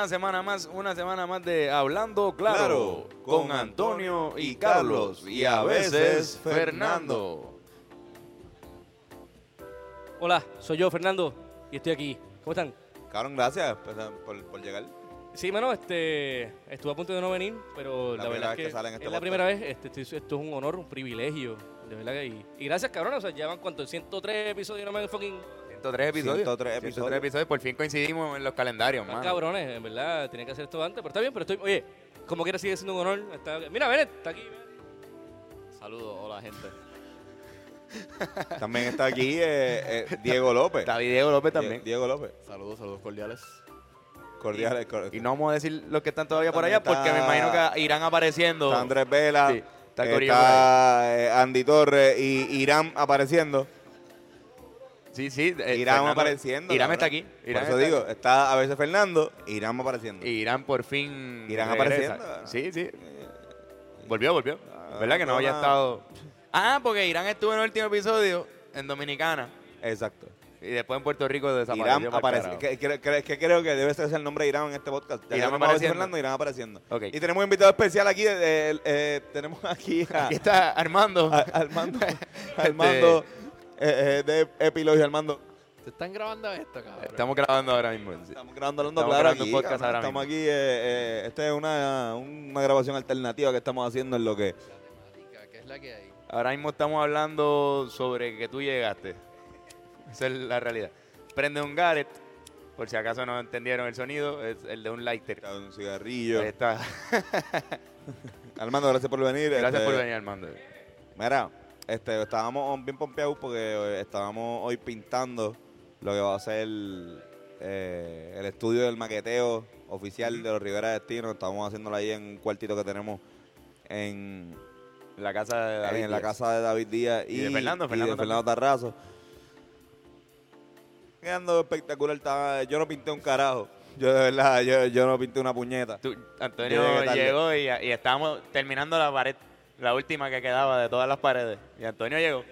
Una semana más, una semana más de Hablando Claro, Claro, con, con Antonio y y Carlos y a veces Fernando. Hola, soy yo, Fernando, y estoy aquí. ¿Cómo están? Cabrón, gracias pues, por, por llegar. Sí, mano, este, estuve a punto de no venir, pero La verdad vez es que que, sale en este es la podcast. primera vez. Este, esto, esto es un honor, un privilegio, de verdad. que- Y, y gracias, cabrón. O sea, llevan cuánto, 103 episodios, no me fucking 103 episodios. 103 103 episodios. episodios. Por fin coincidimos en los calendarios, mano. cabrones, en verdad. Tenía que hacer esto antes, pero está bien, pero estoy, oye, como quiera sigue siendo un honor. Está- mira, ven, está aquí. ven. Saludos, hola gente. También está aquí eh, eh, Diego López. Está Diego López también. Diego López. Saludos, saludos cordiales. Cordiales. cor- Y no vamos a decir los que están todavía por allá porque me está- imagino que irán apareciendo. Está Andrés Vela. Sí, está está eh, Andy Torres y Irán apareciendo. Sí, sí. eh, Irán Fernando- apareciendo. Irán está aquí. Irán por eso está digo, aquí. está a veces Fernando, Irán apareciendo. Irán por fin. Irán regresa. apareciendo. Sí, sí. Volvió, volvió. Ah, ¿Verdad que no había estado? Ah, porque Irán estuvo en el último episodio en Dominicana Exacto. y después en Puerto Rico desapareció. Irán aparece. Que, que- que- que creo que debe ser el nombre de Irán en este podcast. Ya Irán apareciendo. Fernando, Irán apareciendo. Ok. Y tenemos un invitado especial aquí. eh, eh, eh, tenemos aquí a, Aquí está Armando. a- Armando, Armando eh, eh, de Epilogio Armando. ¿Te están grabando esto, cabrón? Estamos grabando ahora mismo. sí. Estamos grabando hablando Estamos claro grabando aquí. podcast ahora estamos mismo. aquí. eh, eh, esta es una, una grabación alternativa que estamos haciendo en lo que. ¿Qué es la que hay? Ahora mismo estamos hablando sobre que tú llegaste. Esa es la realidad. Prende un Garrett, por si acaso no entendieron el sonido, es el de un lighter. Un cigarrillo. Ahí está. Armando, gracias por venir. Gracias este, por venir, Armando. Mira, este, estábamos bien pompeados porque eh, estábamos hoy pintando lo que va a ser eh, el estudio del maqueteo oficial de los Rivera Destino. Estamos haciéndolo ahí en un cuartito que tenemos en, La casa de David. en la Díaz. casa de David Díaz y, Y de Fernando, y Fernando de Fernando Tarrazo. Quedando espectacular. estaba- yo no pinté un carajo. Yo de verdad, yo, yo no pinté una puñeta. Tú- Antonio llegó y, y estábamos terminando la pared, la última que quedaba de todas las paredes. Y Antonio llegó.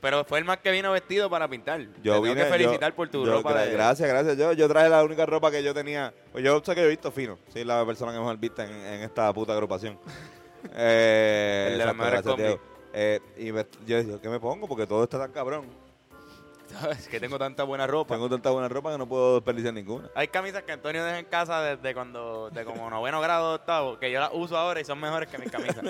Pero fue el más que vino vestido para pintar. Te Yo tengo vine, que felicitar yo- por tu yo- ropa. gra- de- Gracias, gracias. Yo, yo traje la única ropa que yo tenía. Pues yo sé que yo he visto fino. Soy la persona que mejor vista en, en esta puta agrupación. eh, El de exacto, gracias, combis. Diego. Eh, y me- yo decía, ¿qué me pongo? Porque todo está tan cabrón. ¿Sabes? Que tengo tanta buena ropa. Tengo tanta buena ropa que no puedo desperdiciar ninguna. Hay camisas que Antonio deja en casa desde cuando, de como noveno grado, octavo, que yo las uso ahora y son mejores que mis camisas.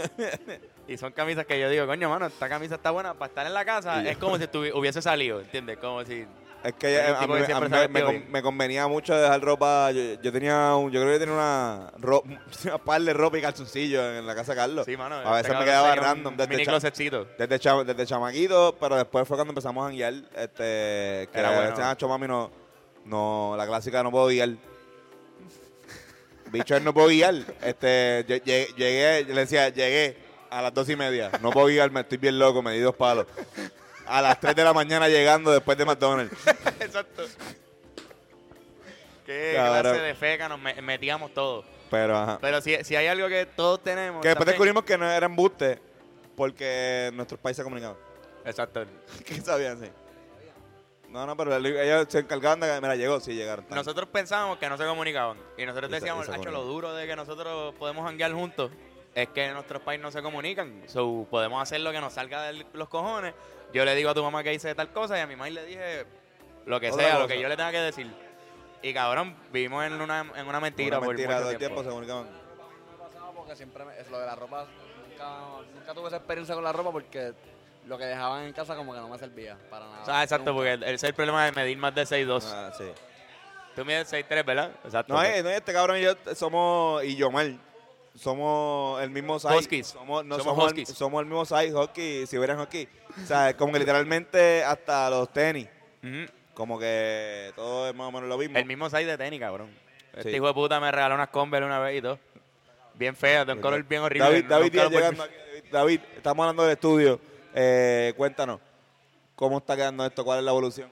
y son camisas que yo digo, coño, mano, esta camisa está buena para estar en la casa. Y yo- Es como si hubiese salido, ¿entiendes? Como si... Es que a mí, que a siempre mí se me, con- convenía mucho dejar ropa. Yo, yo tenía un, yo creo que tenía una, ro- una par de ropa y calzoncillos en la casa de Carlos. Sí, mano. a este veces me quedaba random. Desde Mini cha-. Desde, desde chamaquito, pero después fue cuando empezamos a guiar, este, que Era bueno. este Nacho Mami no, no, la clásica no puedo guiar. Bicho, él no puedo guiar. Este, lle- lle- llegué, yo le decía, llegué a las dos y media. No puedo guiarme, estoy bien loco, me di dos palos. A las 3 de la mañana llegando después de McDonald's. Exacto. Qué Cabrón. clase de feca nos me- metíamos todos. Pero, ajá. Pero si, si hay algo que todos tenemos... Que después también- descubrimos que no era embuste porque nuestros países se comunicaban. Exacto. ¿Qué sabían? Sí. No, no, pero ellos se encargaban de que, mira, llegó, sí llegaron. tarde. Nosotros pensábamos que no se comunicaban. Y nosotros Y se- decíamos, y se "Hacho, lo comunican". duro de que nosotros podemos hanguear juntos es que nuestros países no se comunican. So, podemos hacer lo que nos salga de los cojones. Yo le digo a tu mamá que hice tal cosa y a mi mamá le dije lo que Otra sea, lo que yo le tenga que decir. Y cabrón, vivimos en una, en una mentira Una por mentira todo el tiempo. tiempo se comunicaban. me pasaba porque siempre me- es lo de la ropa. Nunca, nunca tuve esa experiencia con la ropa porque lo que dejaban en casa como que no me servía para nada. O sea, exacto, Nunca. porque el- ese es el problema de medir más de 6'2". Ah, sí. Tú mides 6'3", ¿verdad? Exacto. No, eh, no, este cabrón y yo somos, y Yomar, somos el mismo size. Huskies. Somos, no, Somos somos, el, somos el mismo size, hockey, si hubieran hockey. O sea, como que literalmente hasta los tenis, como que todo es más o menos lo mismo. El mismo size de tenis, cabrón. Este hijo de puta me regaló unas Converse una vez y todo. Bien feas, de un color bien horrible. Llegando aquí. David, David, estamos hablando del estudio. Eh, cuéntanos, ¿cómo está quedando esto? ¿Cuál es la evolución?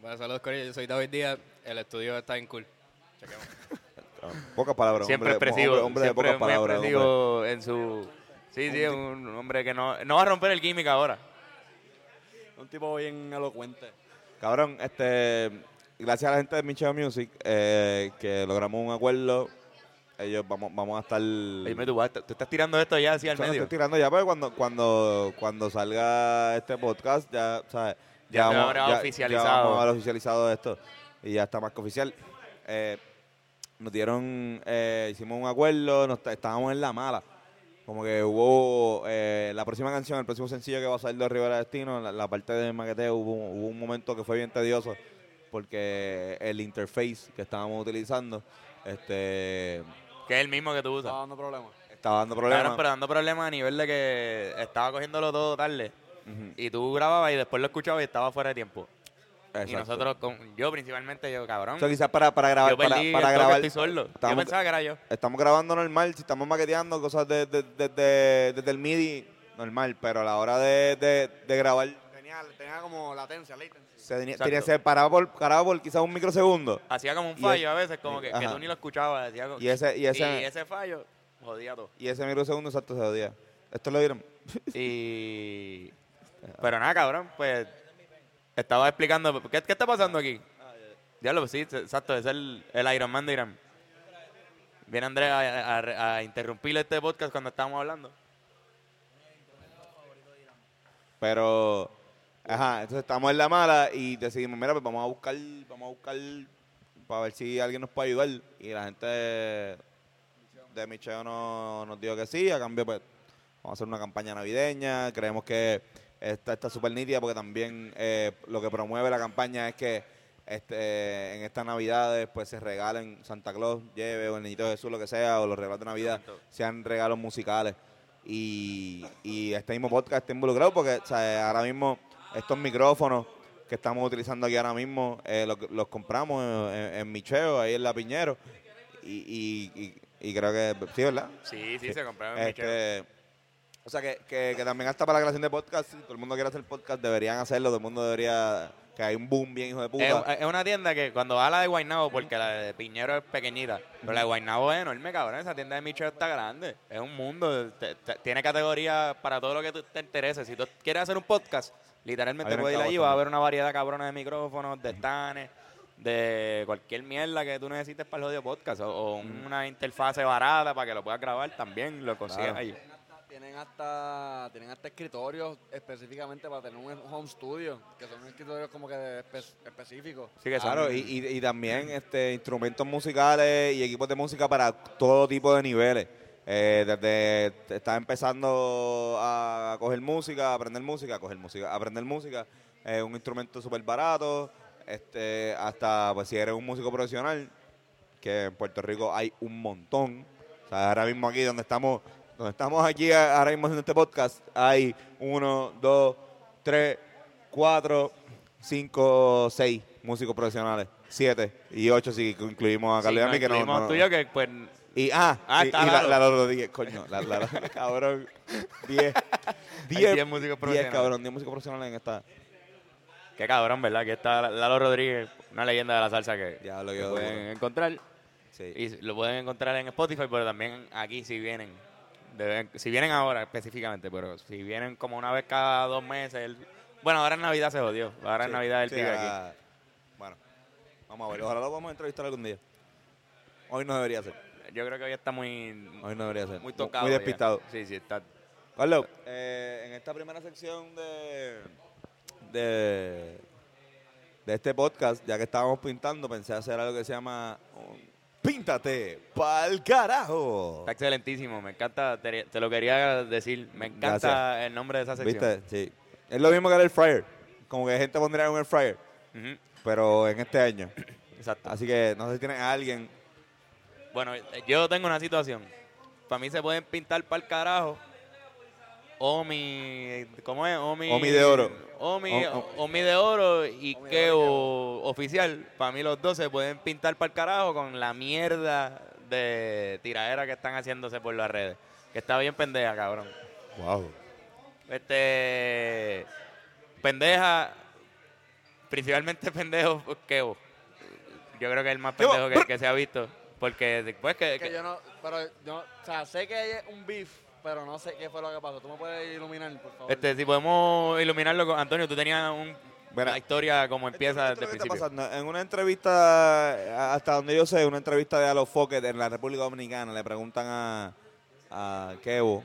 Bueno, saludos, Corillo. Yo soy David Díaz. El estudio está en cool. Chequemos. Pocas palabras. Siempre hombre, expresivo. Hombre, hombre de siempre pocas muy palabras. hombre. expresivo en su... Sí, sí, es un hombre que no, no va a romper el gimmick ahora. Un tipo bien elocuente. Cabrón, este. gracias a la gente de Michelle Music, eh, que logramos un acuerdo. Ellos vamos, vamos a estar. Dime tú, vas- tú estás tirando esto ya así al O sea, no medio. estoy tirando ya, pero cuando, cuando, cuando salga este podcast, ya, ¿sabes? Ya se vamos, ya- oficializado. Ya vamos a haber oficializado esto. Y ya está más que oficial. Eh, nos dieron, eh, hicimos un acuerdo, nos, estábamos en la mala. Como que hubo eh, la próxima canción, el próximo sencillo que va a salir de Rivera Destino, la, la parte de maqueteo, hubo, hubo un momento que fue bien tedioso porque el interface que estábamos utilizando este, Que es el mismo que tú usas. Estaba dando problemas. estaba dando problemas. pero dando problemas a nivel de que estaba cogiéndolo todo tarde. Ujú, Y tú grababas y después lo escuchabas y estaba fuera de tiempo. Y nosotros, con, yo principalmente, yo cabrón. O sea, quizás para, para grabar, yo para, perdí para el toque, grabar, estoy sordo. Yo estamos- pensaba que era yo. estamos grabando normal, si estamos maqueteando cosas desde de, de- de- el MIDI, normal, pero a la hora de, de- de grabar, Tenía, tenía como latencia, latency. se tenía, ser parado por, parado por quizás un microsegundo. Hacía como un fallo a veces, como que, tú ni lo escuchabas. Decía, Y ese, y ese, y ese fallo jodía todo. y ese microsegundo exacto se odia. Esto lo vieron. Y. Pero nada, cabrón, pues. Estaba explicando. ¿Qué, qué está pasando aquí? Diablo, pues sí, exacto, es el, el Iron Man de Irán. Viene Andrés a, a- a interrumpir este podcast cuando estábamos hablando. Pero, ajá, entonces estamos en la mala y decidimos, mira, pues vamos a buscar, vamos a buscar para ver si alguien nos puede ayudar. Y la gente de, Micheo no, nos dijo que sí, a cambio, pues, vamos a hacer una campaña navideña. Creemos que está súper nítida porque también eh, lo que promueve la campaña es que este, en estas navidades pues se regalen Santa Claus, lleve o el niñito Jesús, lo que sea, o los regalos de Navidad sean regalos musicales. Y, y este mismo podcast está involucrado porque o sea, ahora mismo estos micrófonos que estamos utilizando aquí ahora mismo eh, los, los compramos en, en Micheo, ahí en La Piñero. Y, y, y- y creo que sí, ¿verdad? Sí, sí, se compraron en. Este, o sea, que, que, que también hasta para la creación de podcast, si todo el mundo quiere hacer podcast, deberían hacerlo, todo el mundo debería, que hay un boom bien hijo de puta. Es, es una tienda que cuando va a la de Guaynabo, porque la de Piñero es pequeñita, pero la de Guaynabo es enorme, cabrón. Esa tienda de Michel está grande. Es un mundo. te- te- tiene categoría para todo lo que te interese. Si tú quieres hacer un podcast, literalmente puedes ir allí, Cabo va a haber una variedad cabrona de micrófonos, de stands, de cualquier mierda que tú necesites para el jodido podcast. O, o una interfase barata para que lo puedas grabar, también lo consigues Claro. allí. Tienen hasta, tienen hasta escritorios específicamente para tener un home studio, que son escritorios como que espe- específicos. Sí que son- Claro, y, y, y también este, instrumentos musicales y equipos de música para todo tipo de niveles. Eh, desde estás empezando a coger música, a aprender música, a coger música, a aprender música, eh, un instrumento súper barato, este, hasta pues si eres un músico profesional, que en Puerto Rico hay un montón. O sea, ahora mismo aquí donde estamos, donde estamos aquí ahora mismo haciendo este podcast, hay uno, dos, tres, cuatro, cinco, seis músicos profesionales, siete y ocho si incluimos a Sí, Carlos y a nos mí que no, no- no- tuyo que pues y ah, Ah, y, está y la, la coño, la, la, la- cabrón, diez, diez, diez músicos diez, profesionales. cabrón, diez músicos profesionales en esta, Qué cabrón, ¿verdad? Que está Lalo Rodríguez, una leyenda de la salsa que, Ya, lo que pueden duro. encontrar. sí. Y lo pueden encontrar en Spotify, pero también aquí si vienen. Si vienen ahora específicamente, pero si vienen como una vez cada dos meses. el- bueno, ahora en Navidad se jodió. Ahora en Sí, Navidad él sí, vive aquí. ahora- Bueno, vamos a ver. Ojalá lo vamos a entrevistar algún día. Hoy no debería ser. Yo creo que hoy está muy, Hoy no debería ser. muy tocado. Muy ya. despistado. Sí, sí, está. Carlos, eh, en esta primera sección de, de, de este podcast, ya que estábamos pintando, pensé hacer algo que se llama un Píntate pa'l carajo. Está excelentísimo. Me encanta. Te, te lo quería decir. Me encanta Gracias. el nombre de esa sección. ¿Viste? Sí. Es lo mismo que el air fryer. Como que gente pondría un air fryer, pero en este año. Exacto. Así que no sé si tienes a alguien. Bueno, yo tengo una situación. Para mí se pueden pintar para el carajo. Omi, ¿cómo es? Omi, Omi de oro. Omi, Omi de oro y Omi Keo oficial. Para mí los dos se pueden pintar para el carajo con la mierda de tiradera que están haciéndose por las redes. Que está bien pendeja, cabrón. Wow. Este. Pendeja. Principalmente pendejo Keo. Yo creo que es el más pendejo que, que se ha visto. Porque después que. Que yo no, pero yo, o sea, sé que hay un beef, pero no sé qué fue lo que pasó. ¿Tú me puedes iluminar, por favor? Este, si podemos iluminarlo con Antonio, tú tenías un Mira, la historia como empieza Esto desde es el principio. pasando. En una entrevista, hasta donde yo sé, una entrevista de Alo Fokker en la República Dominicana, le preguntan a, a Kevo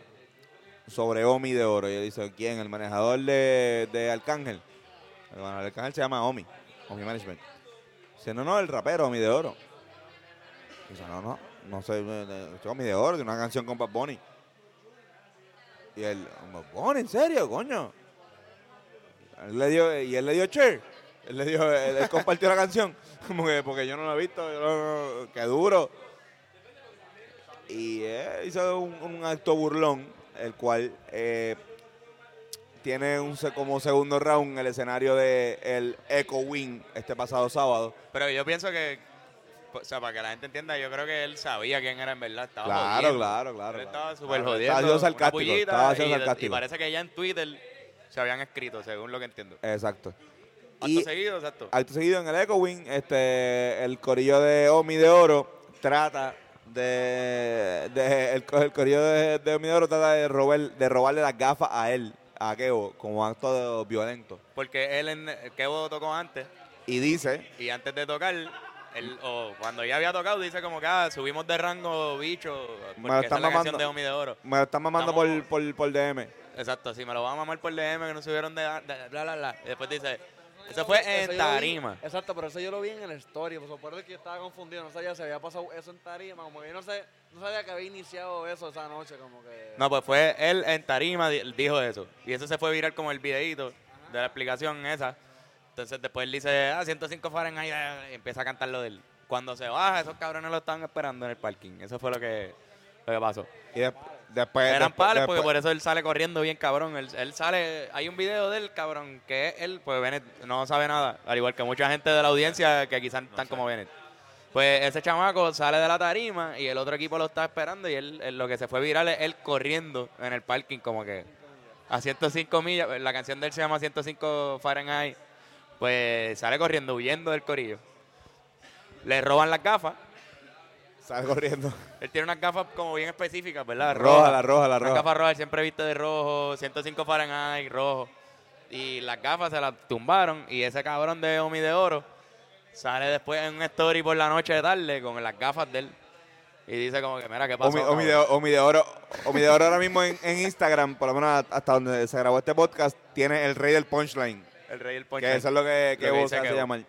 sobre Omi de Oro. Y él dice, ¿quién? El manejador de, de Arcángel. El manejador de Arcángel se llama Omi, Omi Management. Dice, no, no, el rapero Omi de Oro. Dice, no, no, no sé, eh, eh, Omi de Oro, de una canción con Bad Bunny. Y él, Bad Bunny, ¿en serio, coño? Le dio, y él le dio share. Él le dio, él, compartió la canción. Como que porque yo no lo he visto, yo qué duro. Y eh, hizo un, acto burlón, el cual eh, tiene un como segundo round el escenario de el Echo Wing este pasado sábado. Pero yo pienso que, o sea, para que la gente entienda, yo creo que él sabía quién era en verdad. Estaba Claro, jodiendo. claro, claro. Él estaba súper Claro, jodiendo. Estaba siendo sarcástico. Estaba y, sarcástico. y parece que ya en Twitter se habían escrito, según lo que entiendo. Exacto. Acto Y seguido, exacto. acto seguido en el Echo Wing, este, el corillo de Omi de Oro trata de, de- el, co- el corillo de, de Omi de Oro trata de, robar, de robarle las gafas a él, a Kevo, como acto de- violento. Porque él en Kevo tocó antes Y dice, y antes de tocar, él, o cuando ya había tocado, dice como que ah, subimos de rango bicho. Me lo Porque esa es la canción mamando. de Omi de Oro. me lo están mamando Estamos- por, por, por DM. Exacto, sí, me lo van a mamar por DM que no subieron de, de- bla, bla, bla. Y después dice, eso fue Eso en yo lo vi- tarima. Exacto, pero eso yo lo vi en el story. Por es que yo estaba confundido. No sabía si había pasado eso en tarima. Como que yo no, sé, no sabía que había iniciado eso esa noche. Como que. No, pues fue él en tarima di- dijo eso. Y eso se fue viral como el videíto de la explicación esa. Entonces después él dice, ah, 105 Fahrenheit, ah, y empieza a cantar lo de él. Cuando se baja, esos cabrones lo estaban esperando en el parking. Eso fue lo que, lo que pasó. Y de- después... Eran después- pales porque después- por eso él sale corriendo bien cabrón. Él, él sale, hay un video del cabrón que él, pues Bennett no sabe nada. Al igual que mucha gente de la audiencia que quizás están como Bennett. Pues ese chamaco sale de la tarima y el otro equipo lo está esperando y él, él lo que se fue viral es él corriendo en el parking como que a 105 millas. La canción de él se llama 105 Fahrenheit. Pues sale corriendo, huyendo del corillo. Le roban las gafas. Sale corriendo. Él tiene unas gafas como bien específicas, ¿verdad? Roja, la roja, la roja. gafas rojas, él siempre viste de rojo, 105 Fahrenheit, rojo. Y las gafas se las tumbaron y ese cabrón de Omi de Oro sale después en un story por la noche de tarde con las gafas de él. Y dice como que, mira, ¿qué pasó? Omi, Omi de, cabrón? Omi de Oro, Omi de Oro ahora mismo en, en Instagram, por lo menos hasta donde se grabó este podcast, tiene el rey del punchline. El rey del punch. Que eso es lo que, que Lo que vos Kevo. llamar.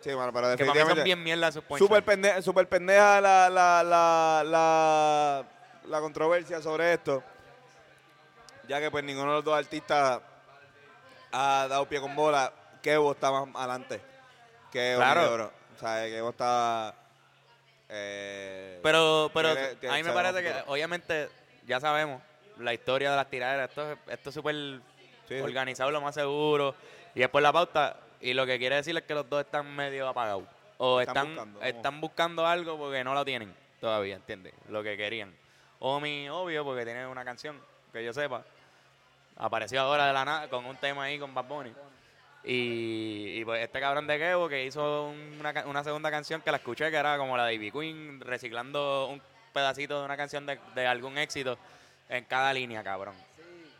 Sí, mano, pero Que para mí son definitivamente... bien mierda sus punchlines. Súper pendeja, super pendeja la, la, la, la, la controversia sobre esto. Ya que pues ninguno de los dos artistas ha dado pie con bola. Kevo está más adelante que Claro. O sea, Kevo está... Eh, Pero, pero Tiene- tiene- a mí me parece que, obviamente, ya sabemos la historia de las tiraderas. Esto, es- esto es súper Sí. organizado, lo más seguro. Y es por la pauta. Y lo que quiere decir es que los dos están medio apagados. O Están están, buscando, están, vamos. buscando algo porque no lo tienen todavía, ¿entiendes? Lo que querían. Omi, obvio, porque tiene una canción, que yo sepa. Apareció ahora de la nada con un tema ahí con Bad Bunny. Y, y, pues este cabrón de Kevo que hizo una, una segunda canción que la escuché que era como la de Ivy Queen reciclando un pedacito de una canción de, de algún éxito en cada línea, cabrón.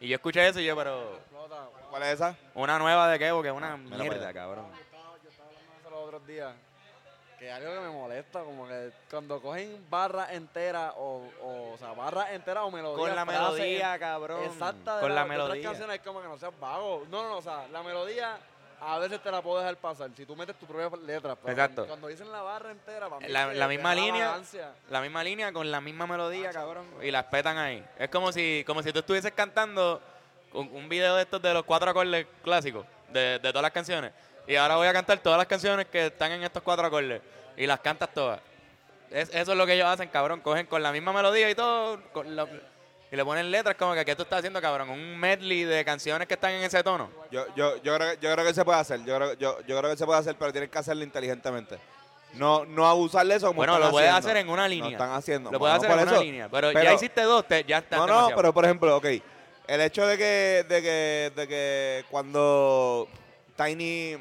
Y yo escuché eso y yo, pero Explota. ¿Cuál es esa? una nueva de Kevo que es una mira mierda, cabrón. Yo estaba hablando de eso los otros días. Que algo que me molesta, como que cuando cogen barra entera o, o, o sea, barra entera o melodía. Con la melodía, cabrón. Exacta de Con la otras melodía. canciones es como que no seas vago. No, no, no, o sea, la melodía a veces te la puedo dejar pasar si tú metes tu propia letra. Pero Exacto. Cuando, dicen la barra entera, para mí La- la misma la línea. La misma línea con la misma melodía, cabrón. Y las petan ahí. Es como si, como si tú estuvieses cantando un, un video de estos de los cuatro acordes clásicos, de, de todas las canciones. Y ahora voy a cantar todas las canciones que están en estos cuatro acordes. Y las cantas todas. Es- eso es lo que ellos hacen, cabrón. Cogen con la misma melodía y todo. con la- y le ponen letras como que, ¿qué tú estás haciendo, cabrón? Un medley de canciones que están en ese tono. Yo, yo, yo, creo, que- yo creo que se puede hacer. Yo creo, yo, yo creo que se puede hacer, pero tienes que hacerlo inteligentemente. No, no abusar de eso como Bueno, están lo puedes haciendo. hacer en una No línea. están haciendo. Lo puedes hacer en una eso. línea. Pero, Pero- ya hiciste dos, te, ya está No, no, pero por ejemplo, ok. El hecho de que, de que, de que cuando Tiny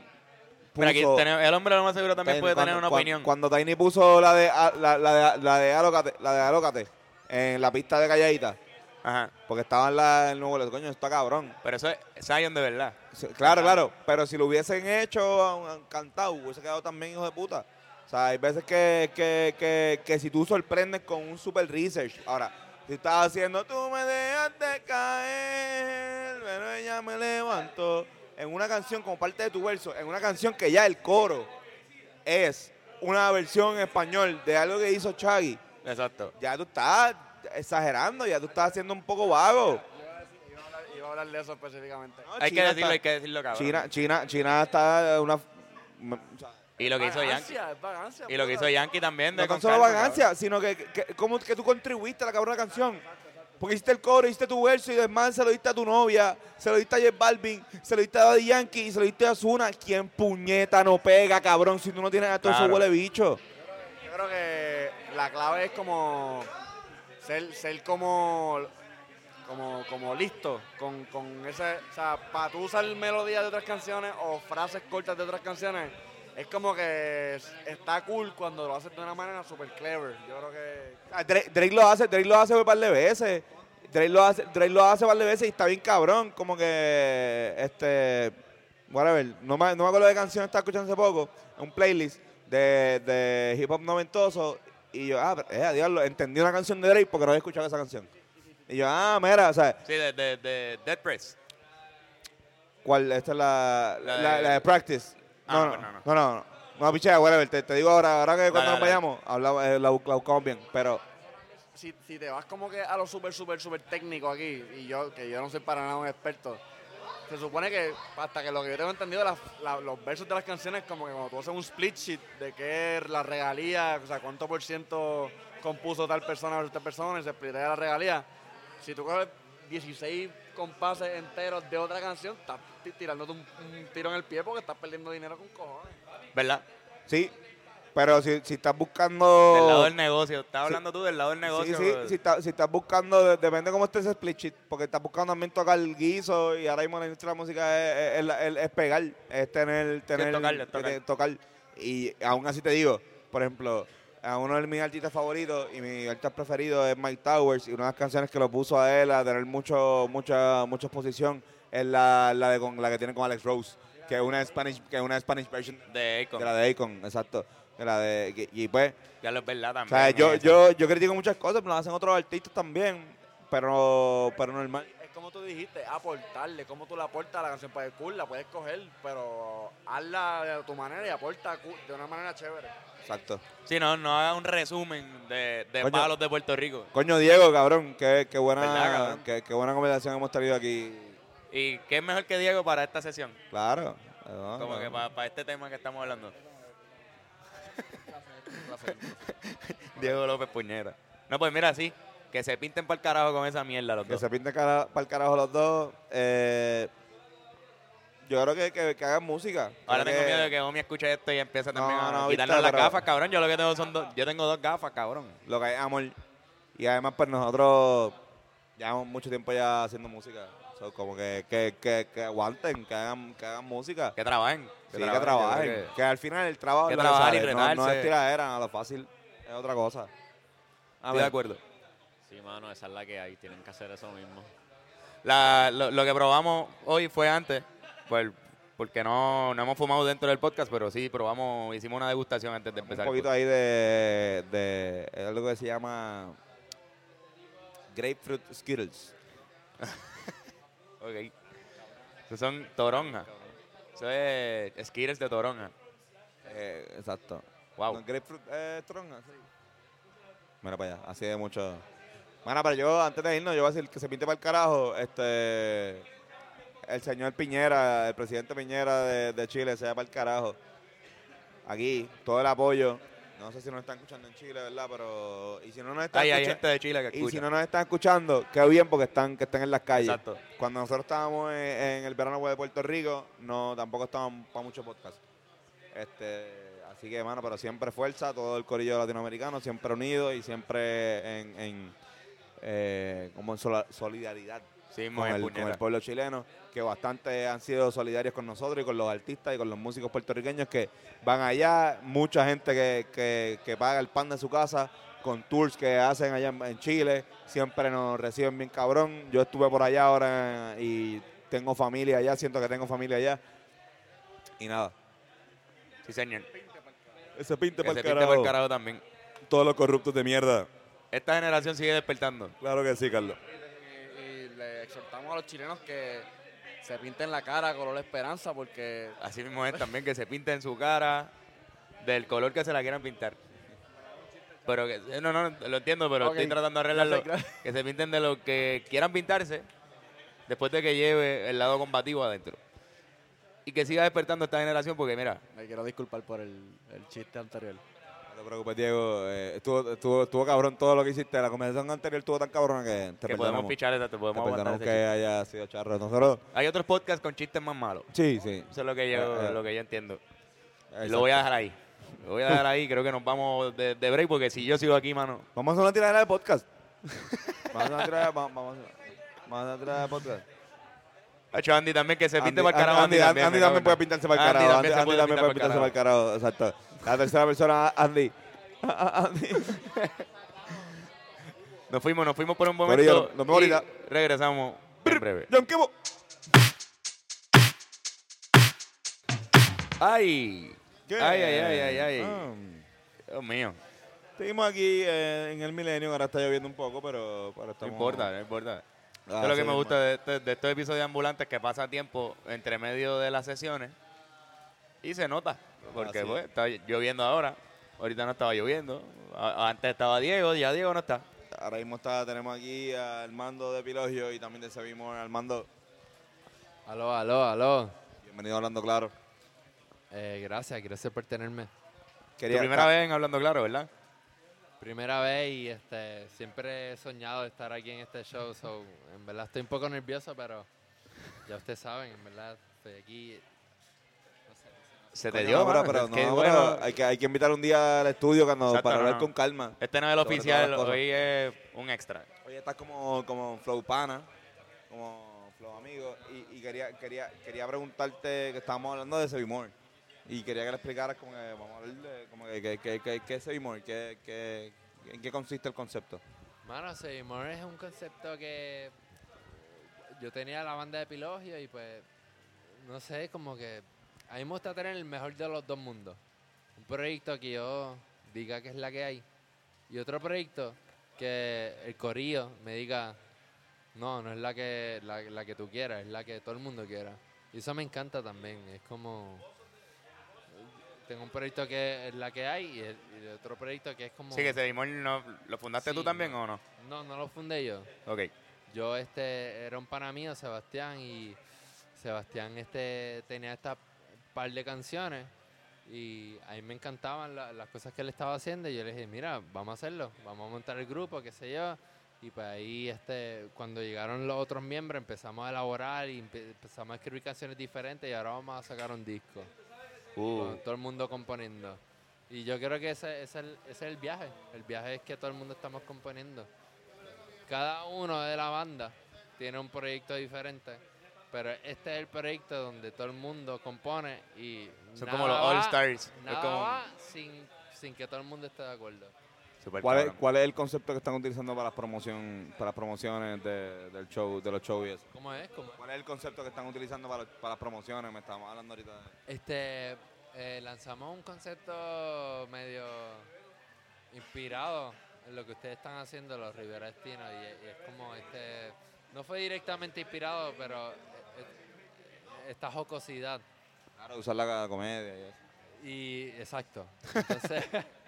puso... Aquí tenemos- el hombre lo más seguro también Tiny, puede tener una opinión. Cuando Tiny puso la de, la de, la de Alócate, la de Alócate en la pista de calladita, Ajá. Porque estaba en la, el nuevo coño, está cabrón. Pero eso es Zion de verdad. Sí, Claro, claro, pero si lo hubiesen hecho, cantado, hubiese quedado también hijo de puta. O sea, hay veces que, que, que, que si tú sorprendes con un super research. Ahora, si estás haciendo, tú me dejaste caer, pero ella me levantó. En una canción como parte de tu verso, en una canción que ya el coro es una versión en español de algo que hizo Chaggy, Exacto. ya tú estás exagerando, ya tú estás haciendo un poco vago. Iba a hablar, de eso específicamente. No, Hay China que decirlo, está- hay que decirlo, cabrón. China, China, China está una... o sea, Y lo que hizo Yankee. Vagancia, Y lo que hizo Yankee también. De No tan solo vagancia, sino que, que, cómo que tú contribuiste a la cabrona canción. Porque hiciste el coro, hiciste tu verso y demás se lo diste a tu novia, se lo diste a J Balvin, se lo diste a Daddy Yankee y se lo diste a Zuna. ¿Quién puñeta no pega, cabrón, si tú no tienes a todo Claro. ese huele bicho? Yo creo que la clave es como ser, ser como, como, como listo con, con ese, o sea, para tú usar melodías de otras canciones o frases cortas de otras canciones, es como que es- está cool cuando lo haces de una manera super clever. Yo creo que Ah, Drake, Drake lo hace, Drake lo hace un par de veces. Drake lo hace, Drake lo hace un par de veces y está bien cabrón. Como que, este, whatever. No me, no me acuerdo de canción, estaba escuchando hace poco, un playlist de, de hip hop noventoso. Y yo, ah, pero, eh, diablo, entendí una canción de Drake porque no había escuchado esa canción. Y yo, ah, mira, o sea, Sí, de, de, de Dead Press. ¿cuál? Esta es la, La la, de- la de Practice. Ah, No, no, pues no, no, no, no, no. No, pichea, whatever. Te, te digo ahora, ahora que cuando nos vayamos, hablamos, eh, la buscamos bien. Pero, si, si te vas como que a lo súper, súper, súper técnico aquí, y yo, que yo no soy para nada un experto, se supone que hasta que lo que yo tengo entendido, los versos de las canciones, como que cuando tú haces un split sheet de qué es la regalía, o sea, cuánto por ciento compuso tal persona versus tal persona, y se splitea la regalía, si tú coges 16 compases enteros de otra canción, estás ti- tirándote un, un tiro en el pie porque estás perdiendo dinero con cojones. ¿Verdad? sí. Pero si, si estás buscando... Del lado del negocio. Estás hablando tú del lado del negocio. Sí, sí, si, está- si estás buscando, de- depende cómo esté ese split sheet, porque estás buscando también tocar el guiso y ahora mismo la industria de la música es, es- es- es pegar, es tener, tener tocar. eh, tocar. Y aún así te digo, por ejemplo, a uno de mis artistas favoritos y mi artista preferido es Mike Towers y una de las canciones que lo puso a él a tener mucho, mucha, mucha exposición es la, la, de con, la que tiene con Alex Rose, que es una Spanish, que es una Spanish version De Akon. de la de Akon, exacto. La de, y, y pues, Ya lo es verdad o también. sea, yo, yo, yo critico muchas cosas, pero lo hacen otros artistas también, pero, pero normal. Es como tú dijiste, aportarle, como tú le aportas a la canción para el cool, la puedes coger, pero hazla de tu manera y aporta de una manera chévere. Exacto. Sí, no, no haga un resumen de, de Coño. palos de Puerto Rico. Coño, Diego, cabrón, qué, qué ¿Verdad, buena, qué, qué buena conversación hemos tenido aquí. ¿Y qué es mejor que Diego para esta sesión? Claro. No, Como no. que para, este tema que estamos hablando. Diego López Puñera. No, pues mira, sí. Que se pinten para el carajo con esa mierda los Que dos. se pinten para el carajo los dos. Eh, yo creo que, que, que hagan música. Ahora Creo tengo que- miedo de que Omi escuche esto y empiece también No, a no, quitarnos viste, las pero- gafas, cabrón. Yo lo que tengo son dos. Yo tengo dos gafas, cabrón. Lo que hay amor. Y además, pues nosotros llevamos mucho tiempo ya haciendo música. So, como que, que, que, que aguanten, que hagan, que hagan música. Que trabajen. Sí, que trabajen. yo creo Que, al final el trabajo que es trabajar y no, no es tiradera, no, lo fácil es otra cosa. Estoy de acuerdo. Sí, mano, esa es la que hay. Tienen que hacer eso mismo. La- lo, lo que probamos hoy fue antes, pues, porque no, no hemos fumado dentro del podcast, pero sí probamos, hicimos una degustación antes de Un empezar. poquito ahí de, de es algo que se llama Grapefruit Skittles. Ok. Esos son toronja. Eso es Skittles de toronja. Eh, exacto. Wow. No, grapefruit eh, tronja, sí. Mira para allá, así de mucho. Bueno, pero yo, antes de irnos, yo voy a decir que se pinte para el carajo, este, el señor Piñera, el presidente Piñera de, de Chile, se va para el carajo. Aquí, todo el apoyo. No sé si nos están escuchando en Chile, ¿verdad? Pero, y si no nos están Ahí hay gente de Chile que y escucha. si no nos están escuchando, qué bien porque están, que están en las calles. Exacto. Cuando nosotros estábamos en, en el verano de Puerto Rico, no tampoco estábamos para muchos podcasts. Este, así que, mano, pero siempre fuerza, todo el corillo latinoamericano, siempre unido y siempre en, en, eh, como en solidaridad Sí, con el, con el pueblo chileno, que bastante han sido solidarios con nosotros y con los artistas y con los músicos puertorriqueños que van allá, mucha gente que, que, que paga el pan de su casa con tours que hacen allá en, Chile. Siempre nos reciben bien cabrón. Yo estuve por allá ahora y tengo familia allá, siento que tengo familia allá. Y nada, Sí, señor. ese pinte para el pinte carajo. el carajo también. Todos los corruptos de mierda. Esta generación sigue despertando. Claro que sí, Carlos. Le exhortamos a los chilenos que se pinten la cara color esperanza porque Así mismo es también que se pinte en su cara del color que se la quieran pintar. Pero que, eh, no, no, lo entiendo, pero estoy tratando de arreglarlo. Gracias, gracias. Que se pinten de lo que quieran pintarse después de que lleve el lado combativo adentro. Y que siga despertando esta generación porque, mira, me quiero disculpar por el, el chiste anterior. No te preocupes, Diego. eh, estuvo, estuvo, estuvo cabrón todo lo que hiciste. La conversación anterior estuvo tan cabrona que te que podemos pichar esa, te Te podemos aguantar perdonamos ese que chiste. haya sido charro. Nosotros, Hay otros podcasts con chistes más malos. sí, sí. Eso es lo que yo, Eh, eh. lo que yo entiendo. Exacto. Lo voy a dejar ahí. Lo voy a dejar ahí. Creo que nos vamos de, de break porque si yo sigo aquí, mano. Vamos a hacer una tiradera de podcast. vamos a hacer una tiradera, vamos, vamos a una tiradera de podcast. Ha hecho Andy también que se pinte para el carajo. Andy, Andy, Andy también puede pintarse para el carajo. Andy, también puede pintar pintarse para el carajo. Exacto. La tercera persona, Andy. Andy. Nos fuimos, nos fuimos por un momento. nos vemos ahorita. Regresamos en breve. John. ¡Ay! Ay, ay, ay, ay, ay. Ah, Dios mío. Seguimos aquí eh, en el milenio, ahora está lloviendo un poco, pero, No estamos... importa, no importa. Ah, Eso es lo que sí, me gusta de, este- de estos episodios ambulantes que pasa tiempo entre medio de las sesiones y se nota. Porque pues, está lloviendo ahora. Ahorita no estaba lloviendo. A- antes estaba Diego, ya Diego no está. Ahora mismo está, tenemos aquí al mando de Pilogio y también de Sevimor al mando. Aló, aló, aló. Bienvenido a Hablando Claro. Eh, gracias, gracias por tenerme. Tu primera vez en Hablando Claro, ¿verdad? Primera vez y este, siempre he soñado de estar aquí en este show. So, en verdad estoy un poco nervioso, pero ya ustedes saben, en verdad estoy aquí. No sé, no sé, Se te dio, no, pero, no, bueno, hay, que, hay que invitar un día al estudio cuando, Exacto, para no, hablar no. con calma. Este no es el oficial, hoy es un extra. Oye, estás como, como Flow Pana, como Flow Amigo, y, y quería, quería, quería preguntarte que estábamos hablando de Sevimor. Y quería que le explicaras como que, vamos a hablar de, como que, que, que, que- es Sevimor, qué, qué, en qué consiste el concepto. Mano, Seymour es un concepto que yo tenía la banda de Pilogio y pues, no sé, como que a mí me gusta tener el mejor de los dos mundos. Un proyecto que yo diga que es la que hay y otro proyecto que el corillo me diga, no, no es la que, la, la que tú quieras, es la que todo el mundo quiera. Y eso me encanta también, es como... Tengo un proyecto que es la que hay y, el- y el otro proyecto que es como... Sí, que Sedimón no, ¿lo fundaste Sí, tú también no. o no? No, no lo fundé yo. Ok. Yo este era un pana mío, Sebastián, y Sebastián este tenía esta par de canciones y a mí me encantaban la- las cosas que él estaba haciendo y yo le dije, mira, vamos a hacerlo, vamos a montar el grupo, qué sé yo. Y pues ahí este, cuando llegaron los otros miembros empezamos a elaborar y empe- empezamos a escribir canciones diferentes y ahora vamos a sacar un disco. Uh, Con todo el mundo componiendo. Y yo creo que ese, ese es el, ese es el viaje. El viaje es que todo el mundo estamos componiendo. Cada uno de la banda tiene un proyecto diferente, pero este es el proyecto donde todo el mundo compone y son nada como los All Stars. Es Nada como va sin, sin que todo el mundo esté de acuerdo. Super ¿Cuál es. ¿Cuál es el concepto que están utilizando para las promoción, para las promociones de, del show, de los shows y eso? ¿Cómo es? ¿Cómo? ¿Cuál es el concepto que están utilizando para, para las promociones? Me estábamos hablando ahorita de... Este, eh, lanzamos un concepto medio inspirado en lo que ustedes están haciendo los Rivera Destino y, y es como este, no fue directamente inspirado, pero eh, eh, esta jocosidad Claro, usar la comedia y eso. y exacto. Entonces,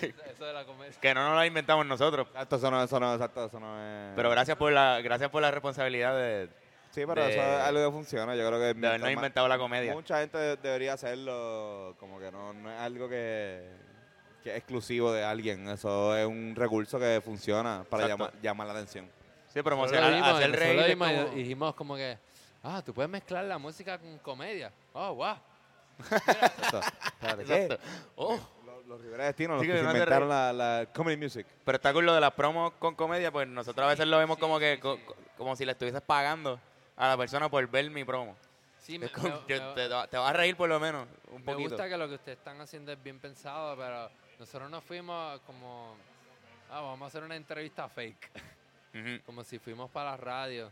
eso de la comedia. Que no nos lo inventamos nosotros. Exacto, eso no, eso no, exacto, eso no es... Pero gracias por la, gracias por la responsabilidad de, Sí, pero de- eso es algo que funciona. Yo creo que... de habernos inventado la comedia. Mucha gente de- debería hacerlo, como que no, no es algo que, que es exclusivo de alguien. Eso es un recurso que funciona para Exacto. llamar, llamar la atención. Sí, promocionar, hacer reír. como- dijimos como que, ah, tú puedes mezclar la música con comedia. Oh, wow. Exacto. Espérate, ¿qué? Exacto. Oh, Los, Rivera Destino, los Sí, que que se inventaron la, la comedy music. pero está con lo de las promos con comedia, pues nosotros a veces lo vemos como que co- co- como si le estuvieses pagando a la persona por ver mi promo. Sí, me, Es como- me- yo- me- te, te vas a reír por lo menos un Me poquito. gusta que lo que ustedes están haciendo es bien pensado, pero nosotros nos fuimos como ah, vamos a hacer una entrevista fake. Ujú. como si fuimos para la radio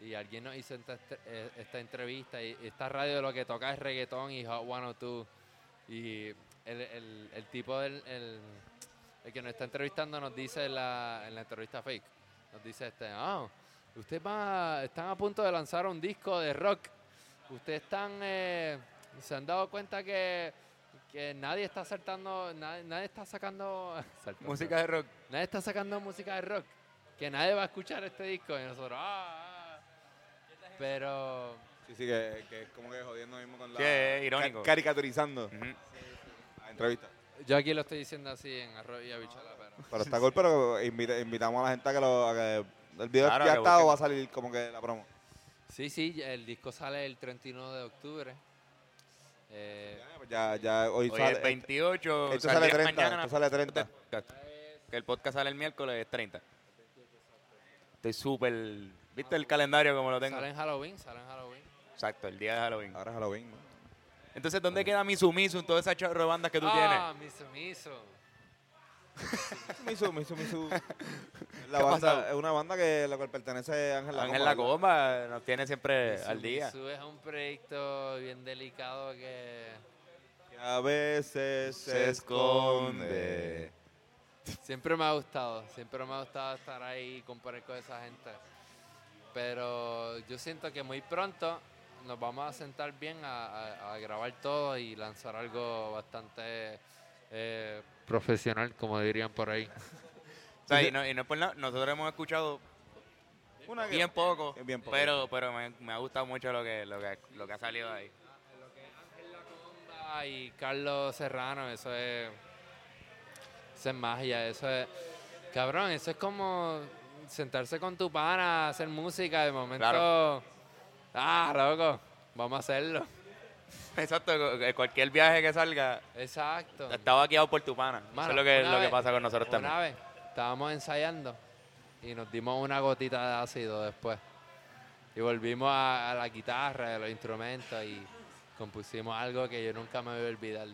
y alguien nos hizo esta, eh, esta entrevista y esta radio lo que toca es reggaetón y Hot 102 y el, el- el tipo del el, el que nos está entrevistando nos dice en la, en la entrevista fake nos dice este ah ustedes van a- están a punto de lanzar un disco de rock ustedes están eh, se han dado cuenta que que nadie está saltando nadie, nadie está sacando saltando. Música de rock. Nadie está sacando música de rock. Que nadie va a escuchar este disco. Y nosotros, ah, ah. Pero, Sí, sí, que, que es como que jodiendo mismo con la... Sí, es irónico. ca- caricaturizando la entrevista. yo aquí lo estoy diciendo así en arroz y habichuela, pero... Pero está cool, pero invita- invitamos a la gente a que lo... a que el video Claro, ya que está o busquen. va a salir como que la promo. Sí, sí, el disco sale el 31 de octubre. Eh, Ya, pues ya, ya hoy, Hoy sale... es 28. esto saldría sale 30, mañana. esto sale 30. Que el podcast sale el miércoles es 30. Estoy súper... ¿Viste el calendario como lo tengo? sale en Halloween, sale en Halloween. Exacto, el día de Halloween. Ahora es Halloween, ¿no? Entonces, ¿dónde queda mi sumiso en todas esas chorro de bandas que tú ah, miso, miso. Misu, Misu, Misu. La es una banda que la cual pertenece a Ángel tienes? La Ángel La Comba nos tiene siempre Misu, al día. Misu es un proyecto bien delicado que Que a veces se, Se esconde. esconde. siempre me ha gustado. Siempre me ha gustado estar ahí y componer con esa gente. Pero yo siento que muy pronto nos vamos a sentar bien a, a- a grabar todo y lanzar algo bastante eh, profesional, como dirían por ahí. O sea, y no, y no es por nada, nosotros hemos escuchado Una que- bien poco, Bien poco. pero pero me, me ha gustado mucho lo que, lo que, lo que ha salido ahí. Ah, y Carlos Serrano, eso es, eso es magia, eso es, cabrón, eso es como sentarse con tu pana, hacer música, de momento, Claro. Ah, loco, vamos a hacerlo. Exacto, cu- cualquier viaje que salga, Exacto. está vaqueado por tu pana. Eso Mano, es lo que, una lo que pasa con nosotros también. Una vez estábamos ensayando y nos dimos una gotita de ácido después. Y volvimos a, a la guitarra, a los instrumentos y compusimos algo que yo nunca me voy a olvidar.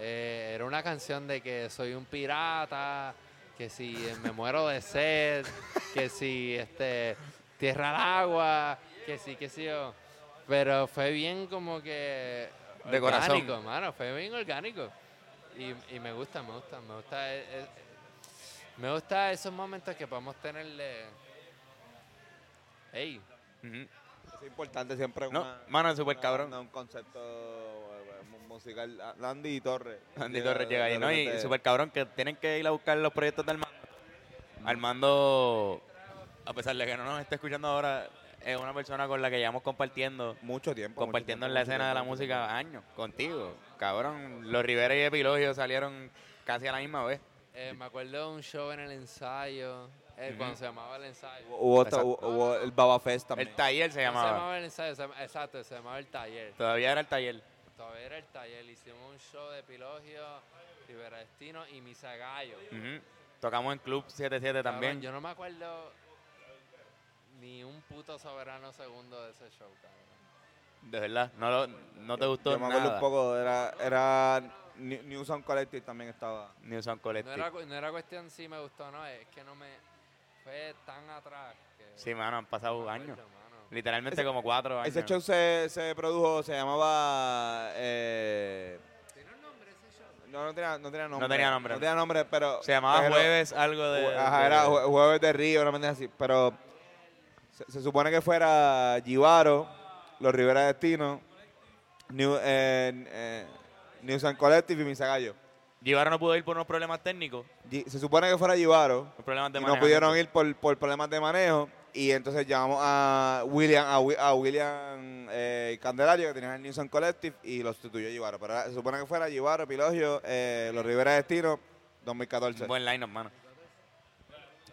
Eh, era una canción de que soy un pirata, que si me muero de sed, que si este tierra al agua, que sí, que sí yo. Pero fue bien como que De corazón. orgánico, mano, fue bien orgánico. Y, y me gusta, me gusta, me gusta. eh, eh, me gusta esos momentos que podemos tenerle. Ey. Es importante siempre No, una, mano, es súper una cabrón. banda, un concepto eh, mu- musical. Andy Torres. Andy Llega Torres llega ahí, ¿no? Y súper cabrón que tienen que ir a buscar los proyectos de Armando. Armando, a pesar de que no nos esté escuchando ahora, es una persona con la que llevamos compartiendo, Mucho tiempo. compartiendo mucho en la tiempo, escena de la música años, contigo. Cabrón, los Rivera y Epilogio salieron casi a la misma vez. eh, me acuerdo de un show en el ensayo, eh, cuando se llamaba el ensayo. Hubo, el Baba Fest también. El taller se No se llamaba. llamaba el ensayo, se exacto, se llamaba el taller. Todavía era el taller. Todavía era el taller, hicimos un show de Epilogio, Rivera Destino y Misa Gallo. Tocamos en Club 77 Cabrón, también. yo no me acuerdo ni un puto soberano segundo de ese show, cabrón. De verdad, no, lo- no te gustó Yo me acuerdo nada. un poco. Era, era New Sound Collective también estaba. New Sound No Collective. era, cu- no era cuestión si me gustó o no, es que no me... Fue tan atrás que... Sí, mano, han pasado no me años. acuerdo. Literalmente Ese- como cuatro años. Ese show se, se produjo, se llamaba. Eh, ¿Tiene un nombre ese show? no, no tenía, no tenía nombre. tenía nombre. No tenía nombre, pero. Se llamaba pero- Jueves algo de... Ajá, de- era Jue- Jueves de Río, una mente así. Pero se, se supone que fuera Givaro, Los Rivera Destino, New, eh, eh, New Sound Collective y Misagallo. Givaro no pudo ir por unos problemas técnicos, Se supone que fuera Givaro. problemas de y no manejo. pudieron ir por, por problemas de manejo y entonces llamamos a William a, Wi- a William eh, Candelario que tenía el New Sound Collective y lo sustituyó Givaro pero se supone que fuera Givaro, Epilogio, eh, Los Rivera Destino 2014 Un buen line-up, mano.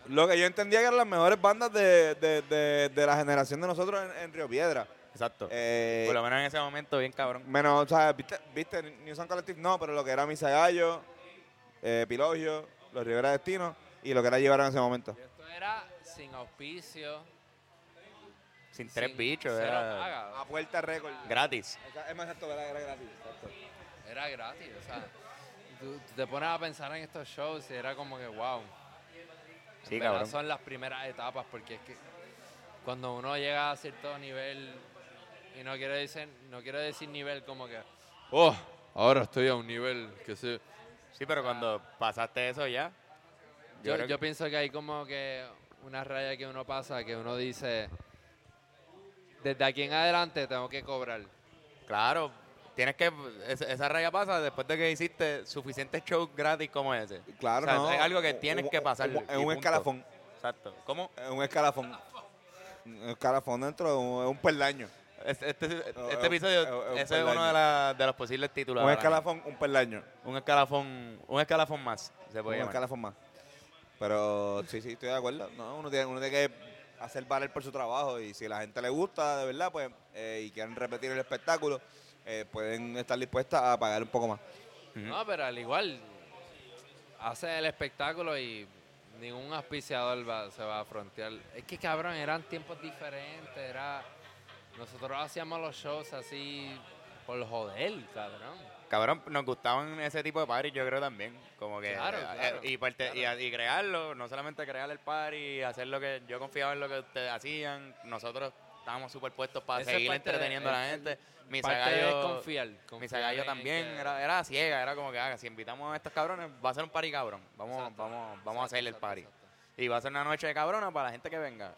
Lo que yo entendía que eran las mejores bandas de, de, de, de la generación de nosotros en, en Río Piedra Exacto. Eh, por lo menos en ese momento, bien cabrón. menos, o sea, ¿viste, viste New Sound Collective no, pero lo que era Misa Gallo eh, Epilogio, Los Rivera Destino y lo que era Givaro en ese momento Y esto era sin auspicio. Sin tres sin- bichos, era paga. a puerta récord gratis. es más exacto, era, era gratis exacto. Era gratis, o sea, tú, tú te pones a pensar en estos shows y era como que, wow. Sí, cabrón. Son las primeras etapas porque es que cuando uno llega a cierto nivel, y no quiero decir, no quiero decir nivel como que, oh, ahora estoy a un nivel que sé. Sí, pero cuando pasaste eso ya. Yo pienso que hay como que una raya que uno pasa que uno dice, desde aquí en adelante tengo que cobrar. Claro, tienes que. Esa, esa raya pasa después de que hiciste suficientes shows gratis como ese. Claro, O sea, no. es algo que tienes que pasar. Es un punto. escalafón. Exacto. ¿Cómo? Es un escalafón. Un escalafón dentro de un, es un peldaño. Este, este, este es- episodio, un ese es uno de, la- de los posibles títulos. Un escalafón, un peldaño. Un escalafón, un escalafón más, se Un llamar. escalafón más. Pero sí, sí, estoy de acuerdo. No, uno, tiene, uno tiene que hacer valer por su trabajo y si la gente le gusta de verdad pues eh, y quieren repetir el espectáculo, eh, pueden estar dispuestas a pagar un poco más. No, pero al igual, hace el espectáculo y ningún auspiciador va- se va a frontear. Es que cabrón, eran tiempos diferentes, era... Nosotros hacíamos los shows así por joder, cabrón. Cabrón, nos gustaban ese tipo de parties, yo creo también. Como que. Claro, eh, claro, y, parte- y a- y crearlo, no solamente crear el party, hacer lo que. Yo confiaba en lo que ustedes hacían. Nosotros estábamos súper puestos para Esa seguir de- entreteniendo a la gente. Mi Sagallo. confiar. Mi confiar Sagallo en también que- era, era ciega, era como que ah, si invitamos a estos cabrones, va a ser un party cabrón. Vamos, Exacto, vamos, vamos a hacerle el party. exacto. Y va a ser una noche de cabrona para la gente que venga.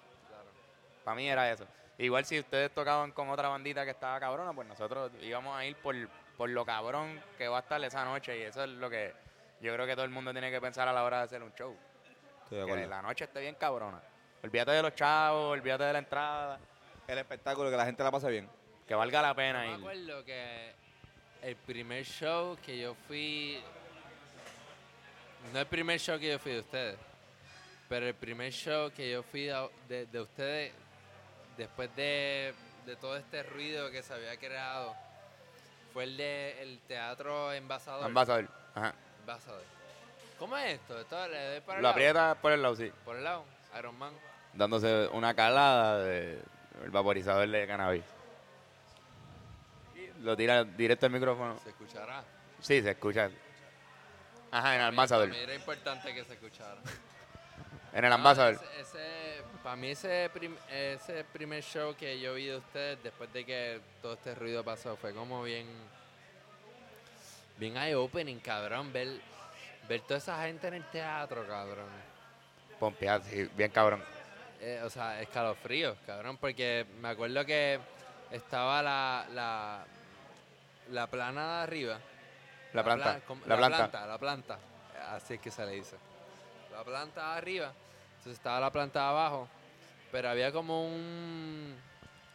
Para mí era eso. Igual si ustedes tocaban con otra bandita que estaba cabrona, pues nosotros íbamos a ir por, por lo cabrón que va a estar esa noche. Y eso es lo que yo creo que todo el mundo tiene que pensar a la hora de hacer un show. Estoy Que la noche esté bien cabrona. Olvídate de los chavos, olvídate de la entrada. El espectáculo, que la gente la pase bien. Que valga la pena Yo me ir. acuerdo que el primer show que yo fui, no el primer show que yo fui de ustedes, pero el primer show que yo fui de, de- de ustedes, después de, de todo este ruido que se había creado, fue el de el teatro envasador. Ambasador. Ajá. Envasador. ¿Cómo es esto? ¿Esto le doy para el Lo lado? aprieta por el lado, sí. Por el lado, Iron Man. Dándose una calada de el vaporizador de cannabis. Lo tira directo al micrófono. ¿Se escuchará? Sí, se escucha. Ajá, en el Para ambasador. mí era importante que se escuchara. En el Ah, ambasador. ese, ese- para mí ese, prim- ese primer show que yo vi de ustedes después de que todo este ruido pasó fue como bien bien eye opening, cabrón, ver ver toda esa gente en el teatro, cabrón. Pompeado, sí, bien cabrón. Eh, o sea, escalofríos, cabrón, porque me acuerdo que estaba la la, la plana de arriba. La planta. plan- La planta. La planta. Así es que se le dice. La planta de arriba. Entonces estaba la planta de abajo. Pero había como un.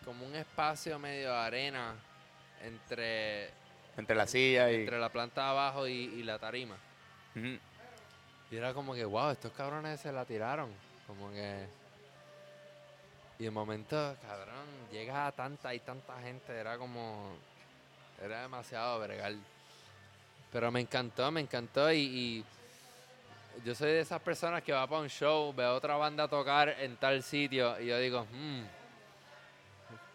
Como un espacio medio de arena entre, Entre la silla y. entre la planta de abajo y, y la tarima. Y era como que, wow, estos cabrones se la tiraron. Como que. Y de momento, cabrón, llega a tanta y tanta gente. Era como. Era demasiado bregar. Pero me encantó, me encantó. Y, y yo soy de esas personas que va para un show, ve a otra banda tocar en tal sitio. Y yo digo, hmm,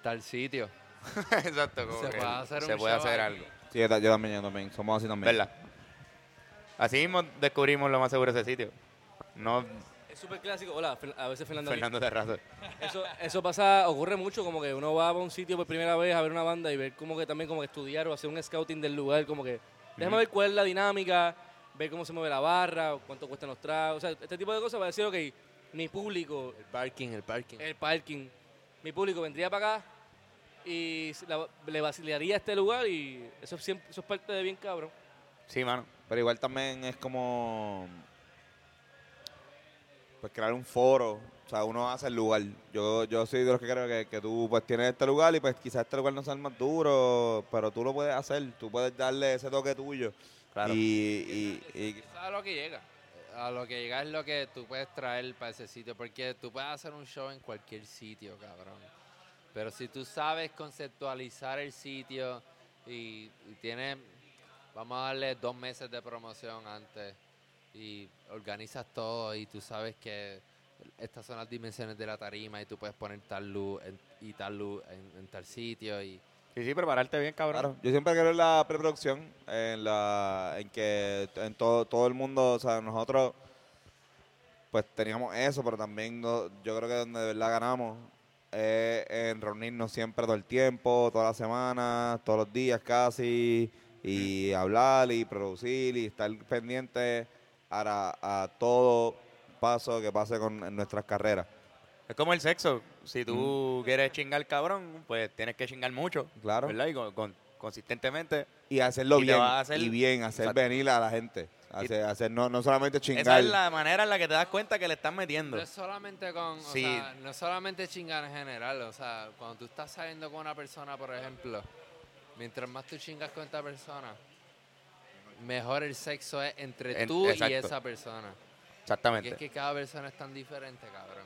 tal sitio. Exacto, como Se que puede hacer se un puede show hacer algo. Sí, yo también, yo también. Somos así también. ¿Verdad? Así mismo descubrimos lo más seguro de ese sitio. No Es súper clásico. Hola, a veces Fernando. Fernando Terrazo. Eso, eso pasa, ocurre mucho, como que uno va a un sitio por primera vez a ver una banda y ver como que también como que estudiar o hacer un scouting del lugar, como que déjame ver cuál es la dinámica, ver cómo se mueve la barra, cuánto cuestan los tragos, o sea, este tipo de cosas para decir, ok, mi público, El parking, el parking. el parking, mi público vendría para acá y la- le vacilaría a este lugar y eso es, siempre, eso es parte de bien cabrón. Sí, mano. Pero igual también es como pues crear un foro. O sea, uno hace el lugar. Yo, yo soy de los que creo que, que tú pues tienes este lugar y pues quizás este lugar no sea el más duro, pero tú lo puedes hacer. Tú puedes darle ese toque tuyo. Claro. Y, y, y- a lo que llega. A lo que llega es lo que tú puedes traer para ese sitio. Porque tú puedes hacer un show en cualquier sitio, cabrón. Pero si tú sabes conceptualizar el sitio y, y tienes, vamos a darle dos meses de promoción antes y organizas todo y tú sabes que estas son las dimensiones de la tarima y tú puedes poner tal luz en- y tal luz en, en tal sitio y Sí, sí, prepararte bien, cabrón. Claro, yo siempre creo en la preproducción, en la en que en todo, todo el mundo, o sea, nosotros pues teníamos eso, pero también no- yo creo que donde de verdad ganamos es en reunirnos siempre todo el tiempo, toda la semana, todos los días casi, y hablar y producir y estar pendiente a, a todo paso que pase con en nuestras carreras. Es como el sexo. Si tú quieres chingar cabrón, pues tienes que chingar mucho. Claro. ¿Verdad? Y con- con- consistentemente. Y hacerlo Y bien, hacer- y bien, hacer Exacto. venir a la gente. Hacer, hacer no, no solamente Esa chingar. es la manera en la que te das cuenta que le están metiendo. No es solamente con, o Sí. sea, no es solamente chingar en general, o sea, cuando tú estás saliendo con una persona, por ejemplo, mientras más tú chingas con esta persona, mejor el sexo es entre En- tú y esa persona. Porque Exactamente. es que cada persona es tan diferente, cabrón.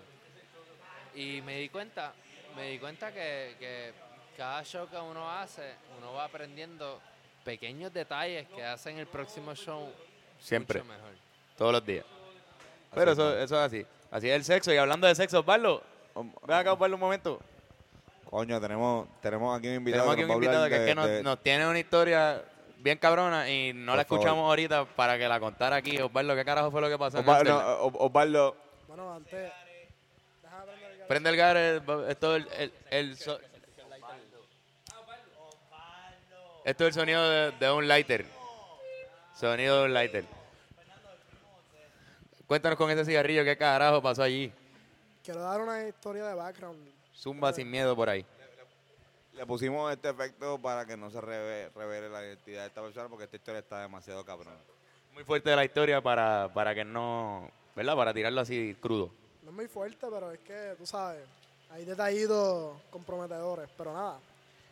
Y me di cuenta, me di cuenta que, que cada show que uno hace, uno va aprendiendo pequeños detalles que hacen el próximo show Siempre. mucho mejor. Todos los días. Pero eso, eso es así. Así es el sexo. Y hablando de sexo, Osvaldo, ven acá, Osvaldo, un momento. Coño, tenemos, tenemos aquí un invitado. Tenemos aquí que un invitado que es de- que nos, de- nos tiene una historia bien cabrona y no la favor. escuchamos ahorita para que la contara aquí. Osvaldo, ¿qué carajo fue lo que pasó? Osvaldo, no, Osvaldo, Bueno, antes. El Prende el gar, esto es el, el- el so- Esto es el sonido de, de un lighter. Sonido de un lighter. Cuéntanos con ese cigarrillo, qué carajo pasó allí. Quiero dar una historia de background. Zumba sin miedo por ahí. Le pusimos este efecto para que no se reve- revele la identidad de esta persona porque esta historia está demasiado cabrón. Muy fuerte la historia para, para que no, ¿verdad? Para tirarlo así crudo. No es muy fuerte, pero es que, tú sabes, hay detallitos comprometedores. Pero nada,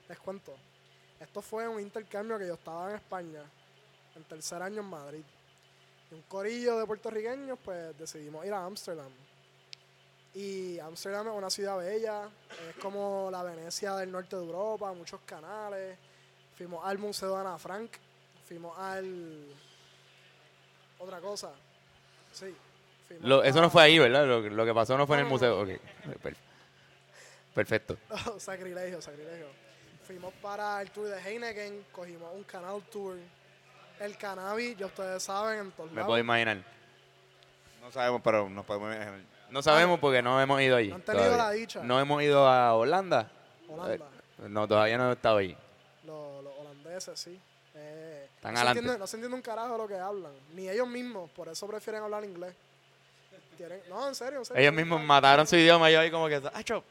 les cuento. Esto fue un intercambio que yo estaba en España, en tercer año en Madrid. Y un corillo de puertorriqueños, pues decidimos ir a Ámsterdam. Y Ámsterdam es una ciudad bella, es como la Venecia del norte de Europa, muchos canales. Fuimos al Museo de Ana Frank, fuimos al... Otra cosa, sí. Lo- eso a- no fue ahí, ¿verdad? Lo, lo que pasó no fue en el museo. Ok. Per- Perfecto. Oh, sacrilegio, sacrilegio. Fuimos para el tour de Heineken, cogimos un canal tour. El cannabis, ya ustedes saben, en todos Me lados. puedo imaginar. No sabemos, pero nos podemos imaginar. No sabemos porque no hemos ido allí. No han tenido todavía. la dicha. No hemos ido a Holanda. Holanda, Eh, no, todavía no he estado allí. los, los holandeses, sí. Eh, Están no, se adelante. entiende, no se entiende un carajo lo que hablan, ni ellos mismos, por eso prefieren hablar inglés. Tienen- no, en serio, en serio. Ellos mismos mataron su idioma y yo ahí como que... ¡Acho!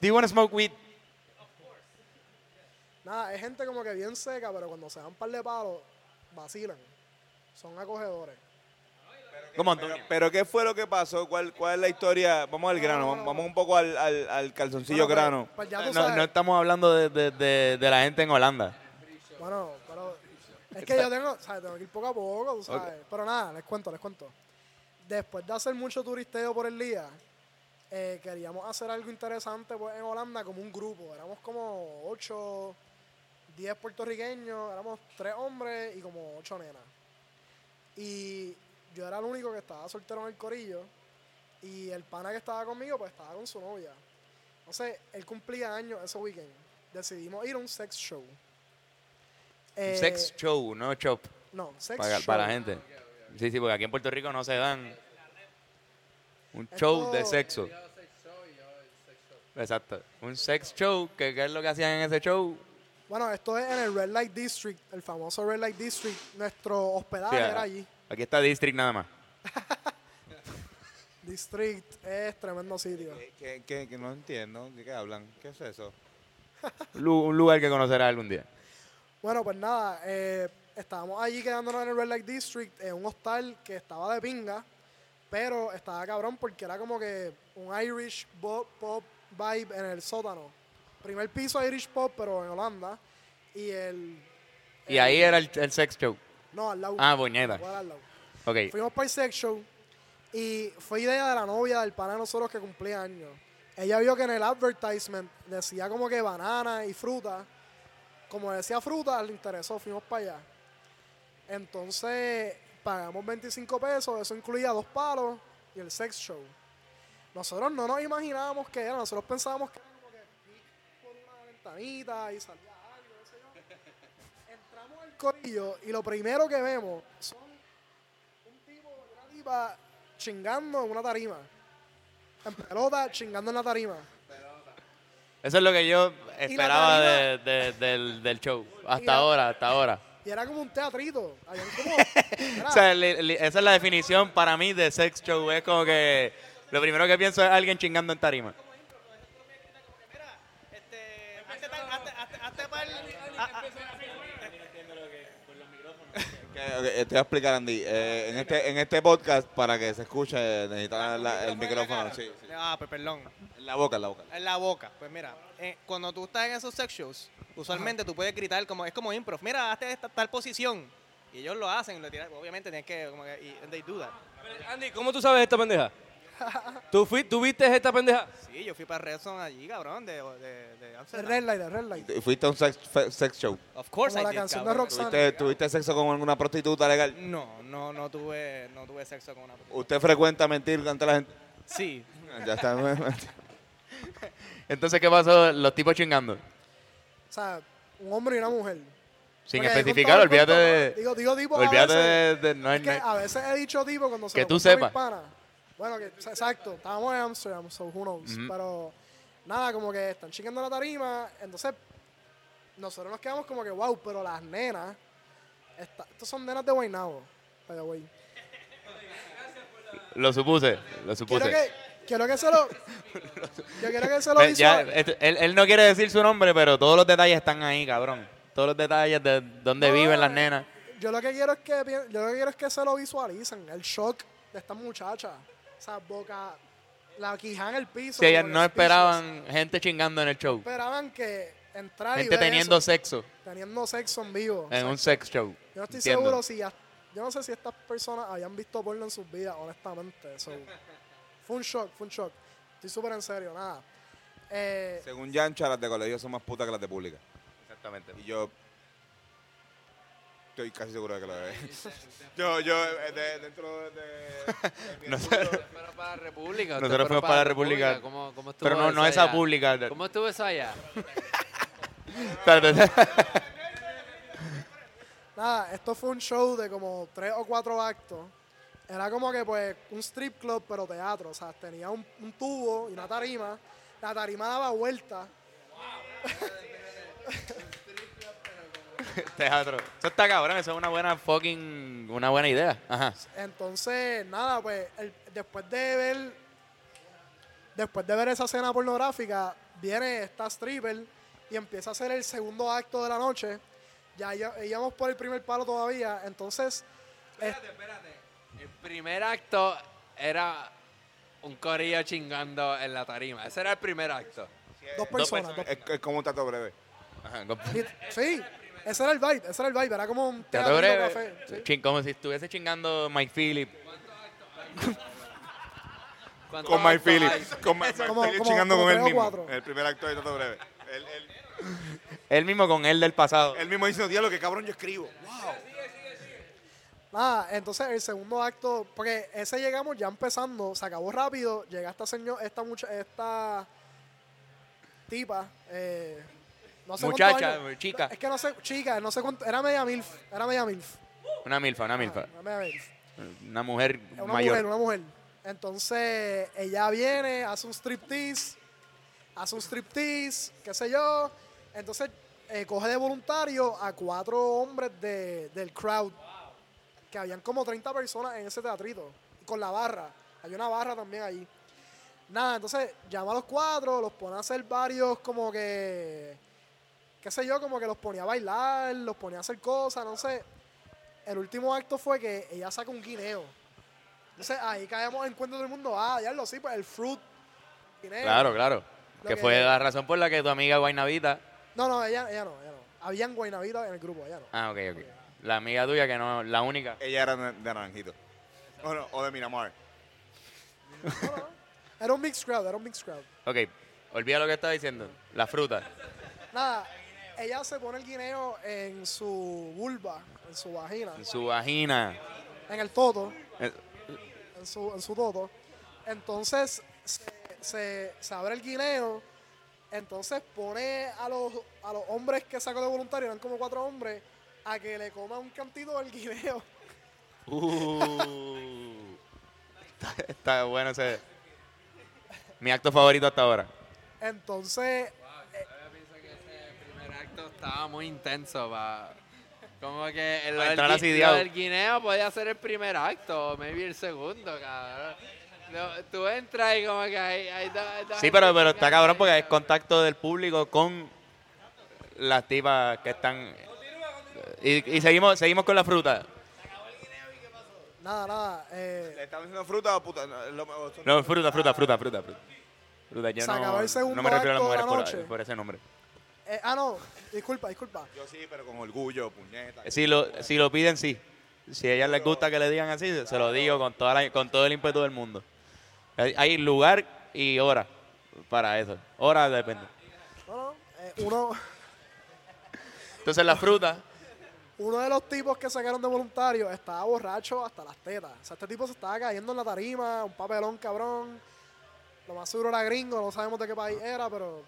Do you want to smoke weed? Nada, es gente como que bien seca, pero cuando se dan un par de palos, vacilan. Son acogedores. ¿Cómo, Antonio? Pero ¿qué fue lo que pasó? ¿Cuál, cuál es la historia? Vamos al grano, vamos, vamos un poco al, al, al calzoncillo Bueno, pues- grano. Pues, No, estamos hablando de, de- de- de la gente en Holanda. Bueno, pero es que yo tengo, ¿sabes? tengo que ir poco a poco, tú sabes. Pero nada, les cuento, les cuento. Después de hacer mucho turisteo por el día, eh, queríamos hacer algo interesante pues, en Holanda como un grupo. Éramos como 8, 10 puertorriqueños, éramos 3 hombres y como 8 nenas. Y yo era el único que estaba soltero en el corillo. Y el pana que estaba conmigo, pues estaba con su novia. Entonces, él cumplía años ese weekend. Decidimos ir a un sex show. Eh, Sex show, no shop. No, sex Para, show. para la gente. Sí, sí, porque aquí en Puerto Rico no se dan un Esto- show de sexo. Exacto. Un sex show, que ¿qué es lo que hacían en ese show? Bueno, esto es en el Red Light District, el famoso Red Light District. Nuestro hospedaje Sí, era allí. Aquí está District nada más. District es tremendo sitio. ¿Qué, qué, qué no entiendo? ¿De qué hablan? ¿Qué es eso? Lu- Un lugar que conocerás algún día. Bueno, pues nada, eh, estábamos allí quedándonos en el Red Light District, en un hostal que estaba de pinga, pero estaba cabrón porque era como que un Irish pop, pop vibe en el sótano. Primer piso Irish pop, pero en Holanda. Y el. Y ahí era el, el sex show. No, al lado. Ah. Igual al lado. Ok. Fuimos para el sex show y fue idea de la novia del pana de nosotros que cumplía años. Ella vio que en el advertisement decía como que banana y fruta. Como decía fruta, le interesó, fuimos para allá. Entonces pagamos 25 pesos, eso incluía dos palos y el sex show. Nosotros no nos imaginábamos que era, nosotros pensábamos que era como que por una ventanita y salía algo, qué sé yo. Entramos al corillo y lo primero que vemos son un tipo una tipa chingando en una tarima. En pelota, chingando en la tarima. Eso es lo que yo esperaba de- de- del, del show. Hasta la- ahora, hasta ahora. Y era como un teatrito. Habían como. era- O sea, li- li- esa es la definición para mí de sex show. Es como que lo primero que pienso es alguien chingando en tarima. Que, ok, te voy a explicar, Andy. Eh, en, este, en este podcast, para que se escuche, necesitas la- el micrófono. Sí, sí. Ah, pues perdón. En la boca, en la boca. En la boca. Pues mira, eh, cuando tú estás en esos sex shows, usualmente tú puedes gritar como, es como improv. Mira, hazte esta tal posición. Y ellos lo hacen, lo tiran- obviamente tienes que, como que, y and they do that. Andy, ¿cómo tú sabes esta pendeja? ¿Tú, fui, ¿Tú viste esta pendeja? Sí, yo fui para Redson allí, cabrón, de, de, de de Amsterdam. red light, de red light. Y Fuiste a un sex, fe- sex show. Of course Como I la did, canción de cabrón. Roxanne. ¿Tuviste, ¿Tuviste sexo con alguna prostituta legal? No, no, no tuve, no tuve sexo con una ¿Usted frecuenta mentir ante la gente? Sí. Ya está. Entonces, ¿qué pasó? Los tipos chingando. O sea, un hombre y una mujer. Sin Porque especificar, el olvídate de. Digo, digo tipo a Olvídate veces- de. de- no hay- Es que no hay- a veces he dicho tipo cuando se Que lo tú cuento a mis sepas. panas. Bueno, que exacto, estábamos en Amsterdam, so who knows. Pero nada, como que están chingando la tarima, entonces nosotros nos quedamos como que wow, pero las nenas, esta- estos son nenas de Guaynabo, by the way. Lo supuse, lo Quiero supuse. que, quiero que se lo. Yo quiero que se lo ya, este, él, él no quiere decir su nombre, pero todos los detalles están ahí, cabrón. Todos los detalles de dónde No, viven las nenas. Yo lo que quiero es que yo lo que quiero es que se lo visualicen, el shock de estas muchachas. O sea, boca, la quijada en el piso. Si ellas no esperaban gente chingando en el show. Esperaban que entrar y Gente ver teniendo eso, sexo teniendo sexo en vivo. en O sea, un sex show. yo no estoy Entiendo. seguro si ya- yo no sé si estas personas habían visto porno en sus vidas, honestamente. So, fue un shock, fue un shock. Estoy súper en serio, nada. Eh, Según Yancha, las de colegio son más putas que las de pública. Exactamente. Y yo estoy casi seguro de que lo es. yo, yo, eh, de- dentro de, de mi No sé. estudio- Pero para la República. Nosotros fuimos para la República. ¿Cómo, cómo estuvo Pero no, no eso esa allá? pública. ¿Cómo estuvo eso allá? Nada, esto fue un show de como tres o cuatro actos. Era como que pues un strip club, pero teatro. O sea, tenía un, un tubo y una tarima. La tarima daba vuelta. Teatro. Eso está cabrón, eso es una buena fucking. Una buena idea. Ajá. Entonces, nada, pues el- después de ver después de ver esa escena pornográfica, viene esta stripper y empieza a hacer el segundo acto de la noche. Ya ya- íbamos por el primer palo todavía, entonces es- El primer acto era un corillo chingando en la tarima. Ese era el primer acto. dos personas. dos- es, es como un tato breve. Ajá. Sí, ese era el vibe, ese era el vibe, era como un Teatro breve. café. sí. Chin- Como si estuviese chingando Mike Phillip. ¿Cuántos Con Mike actos Phillips. hay? Con Mike Phillips chingando como con él mismo. El primer acto de tato breve. Él, él, Él mismo con él del pasado. él mismo dice, diablo, que cabrón yo escribo. Nada, entonces el segundo acto, porque ese llegamos ya empezando, se acabó rápido, llega esta señor, esta mucha, esta tipa, eh, no sé Muchacha, chica. Es que no sé, chica, no sé cuánto, era media milf, era media milf. Una milfa, una Ah, milfa. era media milf. Una mujer Una mayor. mujer, una mujer. Entonces, ella viene, hace un striptease, hace un striptease, qué sé yo. Entonces, eh, coge de voluntario a cuatro hombres de, del crowd, que habían como 30 personas en ese teatrito, con la barra. Hay una barra también allí. Nada, entonces llama a los cuatro, los pone a hacer varios como que, qué sé yo, como que los ponía a bailar, los ponía a hacer cosas, no sé. El último acto fue que ella saca un guineo. Entonces ahí caemos en cuenta todo el mundo, ah, ya lo sí, pues el fruit. guineo. Claro, claro. Lo Que que- fue la razón por la que tu amiga Guaynavita. No, no, ella, ella no, ella no. Habían guaynabitas en el grupo, ella no. Ah, ok, ok. La amiga tuya que no, la única. Ella era de, de Naranjito. O, no, o de Miramar. Era un mixed crowd, era un mixed crowd. Ok, olvida lo que estaba diciendo. La fruta. Nada, ella se pone el guineo en su vulva, en su vagina, En su vagina. en el toto, Eh, en su, en su toto. Entonces se, se, se abre el guineo, entonces pone a los, a los hombres que sacó de voluntario, eran como cuatro hombres, a que le coman un cantito del guineo. Uh. Está bueno ese. Mi acto favorito hasta ahora. Entonces, pienso que ese primer acto estaba muy intenso para... Como que el, lo del guineo podía ser el primer acto, o maybe el segundo, cabrón. No, tú entras y como que hay, hay dos- dos Sí, pero, pero está cabrón porque es contacto del público con las tipas que están. Y, y seguimos, seguimos con la fruta. nada, nada. eh, ¿Le estamos diciendo fruta o puta? No, lo- No, fruta, fruta, fruta, fruta, fruta. Fruta, yo Se acabó no, el segundo no me refiero a las mujeres la por, noche. por ese nombre. Eh, ah, no, disculpa, disculpa. Yo sí, pero con orgullo, puñeta. Si lo, si lo piden, sí. Si a ellas les gusta que le digan así, se lo digo con, toda la- con todo el ímpetu del mundo. Hay, hay lugar y hora para eso. Hora depende. No, no, eh, uno, Entonces la fruta, uno de los tipos que sacaron de voluntario estaba borracho hasta las tetas. O sea, este tipo se estaba cayendo en la tarima, un papelón cabrón. Lo más seguro era gringo, no sabemos de qué país era, pero.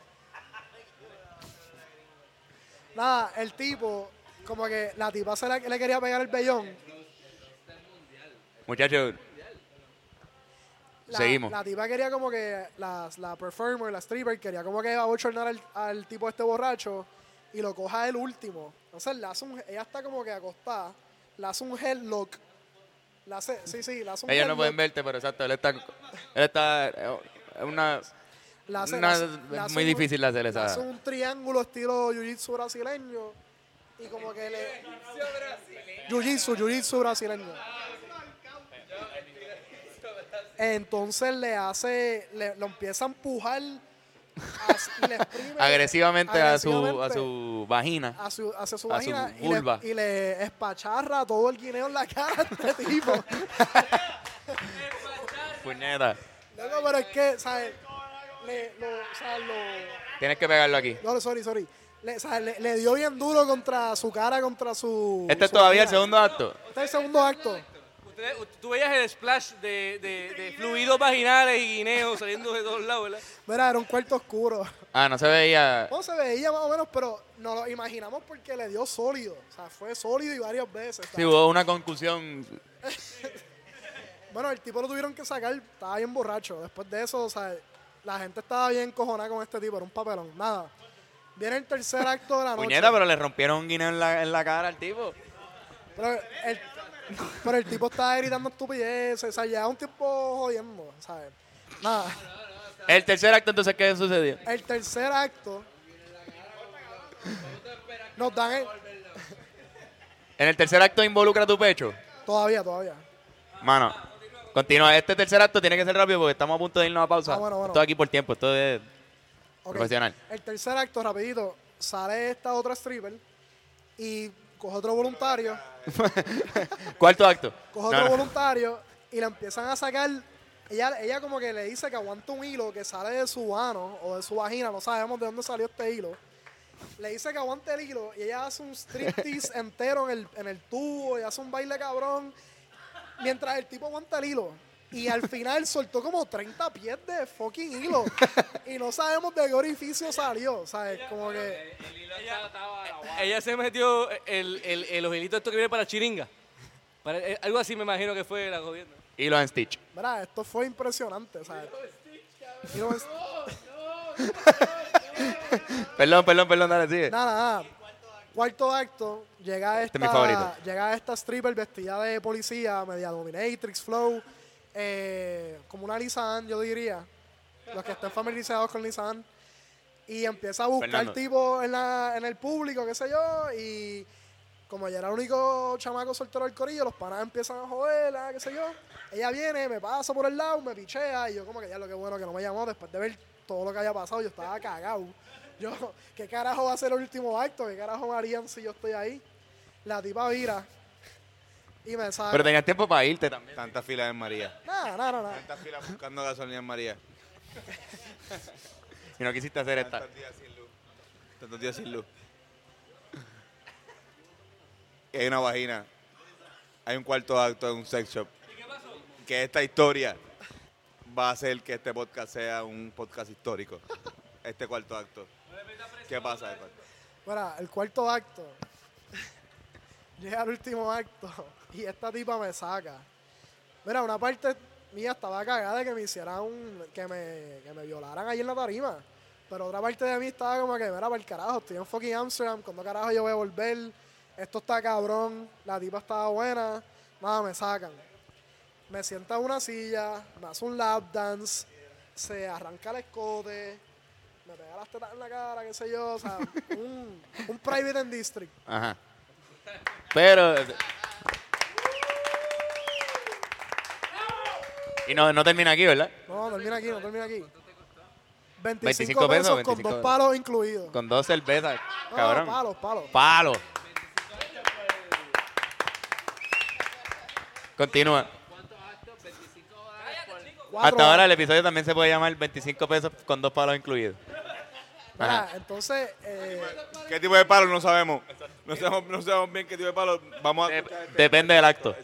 Nada, el tipo, como que la tipa se le, le quería pegar el vellón. muchachos, La, Seguimos. La tipa quería como que, la, la performer, la stripper, quería como que abochornar al, al tipo este borracho y lo coja el último. Entonces le hace un, ella está como que acostada, le hace un headlock. Le hace, sí, sí, le hace un ellos no headlock. pueden verte, pero exacto, él está, él está, eh, es una, Le hace- hace- le es hace muy un- difícil de hacer esa. hace un triángulo estilo jiu-jitsu brasileño y como que le... Jiu-jitsu, jiu-jitsu brasileño. Entonces le hace, le, lo empieza a empujar le exprime agresivamente, a su, a agresivamente su vagina. a su, hacia su a su vagina y, vulva. le, y le espacharra todo el guineo en la cara a este tipo. Puñeta. Loco, pero es que, ¿sabes? Le, lo, o sea, lo, Tienes que pegarlo aquí. No, sorry, sorry. Le, o sea, le, le dio bien duro contra su cara, contra su. Este es todavía el segundo acto. Este es el segundo acto. Ustedes- tú veías el splash de, de, de fluidos vaginales y guineos saliendo de todos lados, ¿verdad? Mira, era un cuarto oscuro. Ah, no se veía. No se veía más o menos, pero nos lo imaginamos porque le dio sólido. O sea, fue sólido y varias veces. Sí, hubo una concusión. Bueno, el tipo lo tuvieron que sacar, estaba bien borracho. Después de eso, o sea, la gente estaba bien cojonada con este tipo, era un papelón. Nada. Viene el tercer acto de la noche. Puñeta, pero le rompieron un guineo en la, en la cara al tipo. Pero el, pero el tipo estaba gritando estupideces, o sea, ya un tiempo jodiendo, ¿sabes? Nada. El tercer acto, entonces, ¿qué sucedió? El tercer acto nos dan el, En el tercer acto involucra tu pecho. todavía, todavía. Mano, continúa. Este tercer acto tiene que ser rápido porque estamos a punto de irnos a pausa. Ah, bueno, bueno. Esto aquí por tiempo, esto es profesional. El tercer acto, rapidito, sale esta otra stripper y coge otro voluntario, Cuarto acto. coge No, otro no. voluntario y la empiezan a sacar. Ella, ella como que le dice que aguanta un hilo que sale de su ano o de su vagina, no sabemos de dónde salió este hilo. Le dice que aguante el hilo y ella hace un striptease entero en el, en el tubo y hace un baile cabrón mientras el tipo aguanta el hilo. Y al final soltó como 30 pies de fucking hilo. Y no sabemos de qué orificio salió. ¿Sabes? Como que. Ella se metió el, el, el, los hilitos estos que vienen para chiringa. Para- eh, algo así me imagino que fue la gobierno. Los en Stitch. Mira, esto fue impresionante. ¿sabes? Hilo en- Perdón, perdón, perdón, dale, sigue. Nada, nada. Cuarto acto, llega Este es esta, favorito. llega esta stripper vestida de policía, media dominatrix, flow, eh, como una Lisan, yo diría. Los que estén familiarizados con Lisan. Y empieza a buscar Fernando. tipo en, la, en el público, qué sé yo, y como ella era el único chamaco soltero del corillo, los panas empiezan a joderla, qué sé yo. Ella viene, me pasa por el lado, me pichea, y yo como que ya lo que bueno que no me llamó después de ver todo lo que había pasado, yo estaba cagado. Yo, ¿qué carajo va a ser el último acto? ¿Qué carajo harían si yo estoy ahí? La tipa vira y me saca. Pero tenías tiempo para irte también. Tanta fila en María. Nada, nada, nada. Tanta fila buscando gasolina en María. Y no quisiste hacer esta. Tantos días sin luz. Tantos días sin luz. Y hay una vagina. Hay un cuarto acto de un sex shop. Que esta historia va a hacer que este podcast sea un podcast histórico. Este cuarto acto. ¿Qué pasa? Edward? Mira, el cuarto acto. Llega el último acto y esta tipa me saca. Mira, una parte mía estaba cagada de que me hicieran un, que me, que me violaran ahí en la tarima. Pero otra parte de mí estaba como que, mira, para el carajo, estoy en fucking Amsterdam, ¿cuándo carajo yo voy a volver? Esto está cabrón, la tipa estaba buena, nada, me sacan. Me sienta en una silla, me hace un lap dance, se arranca el escote, me pega las tetas en la cara, qué sé yo, o sea, un, un private and district. Ajá. Pero. Y no, no termina aquí, ¿verdad? No, termina aquí, no termina aquí. 25, 25 pesos, pesos, con 25 dos palos incluidos. Con dos cervezas, No, cabrón. palos, palos. Palo. Continúa. Hasta ahora el episodio también se puede llamar 25 pesos con dos palos incluidos. Mira, entonces, eh, ¿Qué tipo de palo? No sabemos. No sabemos, no sabemos bien qué tipo de palo. Vamos a... Dep- depende del acto.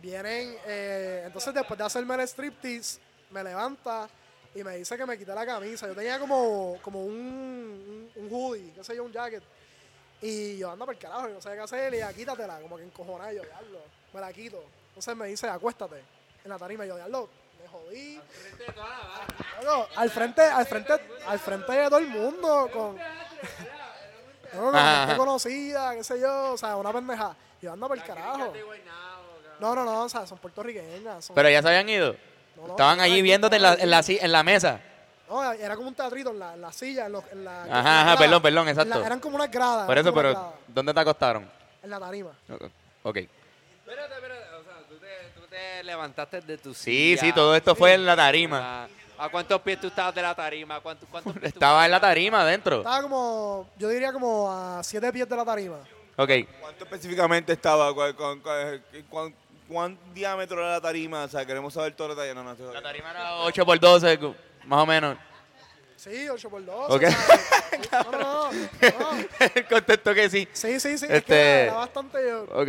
vienen, eh, entonces después de hacerme el striptease, me levanta y me dice que me quité la camisa. Yo tenía como, como un, un, un hoodie, qué sé yo, un jacket. Y yo ando por el carajo, y no sé qué hacer, y ella, quítatela, como que encojonada, y yo, diablo, me la quito. Entonces me dice, acuéstate en la tarima, y yo, diablo, me jodí. Al frente, al frente, al frente de todo el mundo, con, no, con gente conocida, qué sé yo, o sea, una pendeja. Y yo ando por el carajo. No, no, no, o sea, son puertorriqueñas. son- Pero ya se habían ido. no, no, Estaban allí viéndote en la, en la, en la mesa. No, era como un teatrito en la, en la silla, en, los- en la... en Ajá, ajá, perdón, perdón, la- exacto. eran como unas gradas. Por eso, pero gradas, ¿dónde te acostaron? En la tarima. Ok. Espérate, espérate. Te, levantaste de tu Sí, silla. sí, todo esto fue en la tarima. ¿A, a cuántos pies tú estabas de la tarima? ¿Cuántos, cuántos pies tú- Estaba en la tarima adentro. Estaba como, yo diría como a siete pies de la tarima. Ok. ¿Cuánto específicamente estaba? ¿Cuál, cuán- cuán- cuán- cuán diámetro era la tarima? O sea, queremos saber todo el detalle. No, no, La tarima era 8 por 12, cu- más o menos. Sí, 8 por 2. Ok. no, no, no, no. Contestó que sí. Sí, sí, sí. Es Este- que era bastante yo. Ok.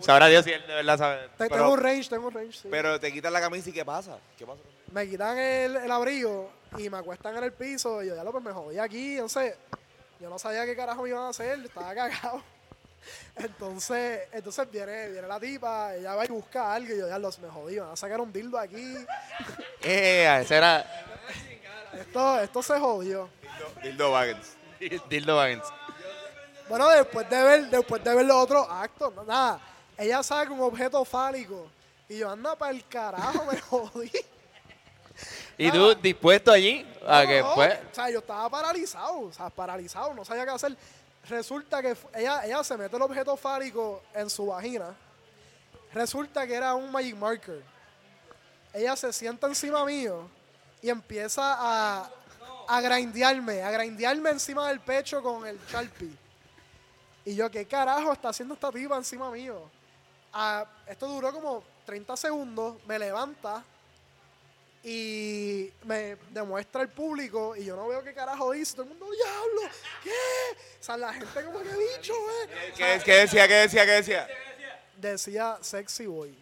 Sabrá Dios si él de verdad sabe. Te- tengo un range, tengo un range, sí. Pero te quitas la camisa y ¿qué pasa? ¿Qué pasa? me quitan el, el abrigo y me acuestan en el piso y yo ya lo pues me jodí aquí, sé. Yo no sabía qué carajo me iban a hacer, estaba cagado. Entonces, entonces viene, viene la tipa, ella va y busca algo y yo ya los me jodí, van a sacar un dildo aquí. Eh, ese era Esto, esto se jodió. Dildo Wagons. Dildo Baggins. Bueno, después de ver, después de ver los otros actos, no, nada, ella saca un objeto fálico y yo anda para el carajo, me jodí. ¿Y tú dispuesto allí a No, que no, pues? O sea, yo estaba paralizado, o sea, paralizado, no sabía qué hacer. Resulta que ella, ella se mete el objeto fálico en su vagina. Resulta que era un Magic Marker. Ella se sienta encima mío y empieza a, a grindearme, a grindearme encima del pecho con el Sharpie. Y yo, ¿qué carajo está haciendo esta tipa encima mío? Ah, esto duró como 30 segundos, me levanta y me demuestra el público y yo no veo qué carajo dice. Todo el mundo, diablo, ¿qué? O sea, la gente como que bicho, ¿eh? ¿Qué, qué decía? ¿Qué decía? ¿Qué decía? Decía sexy boy.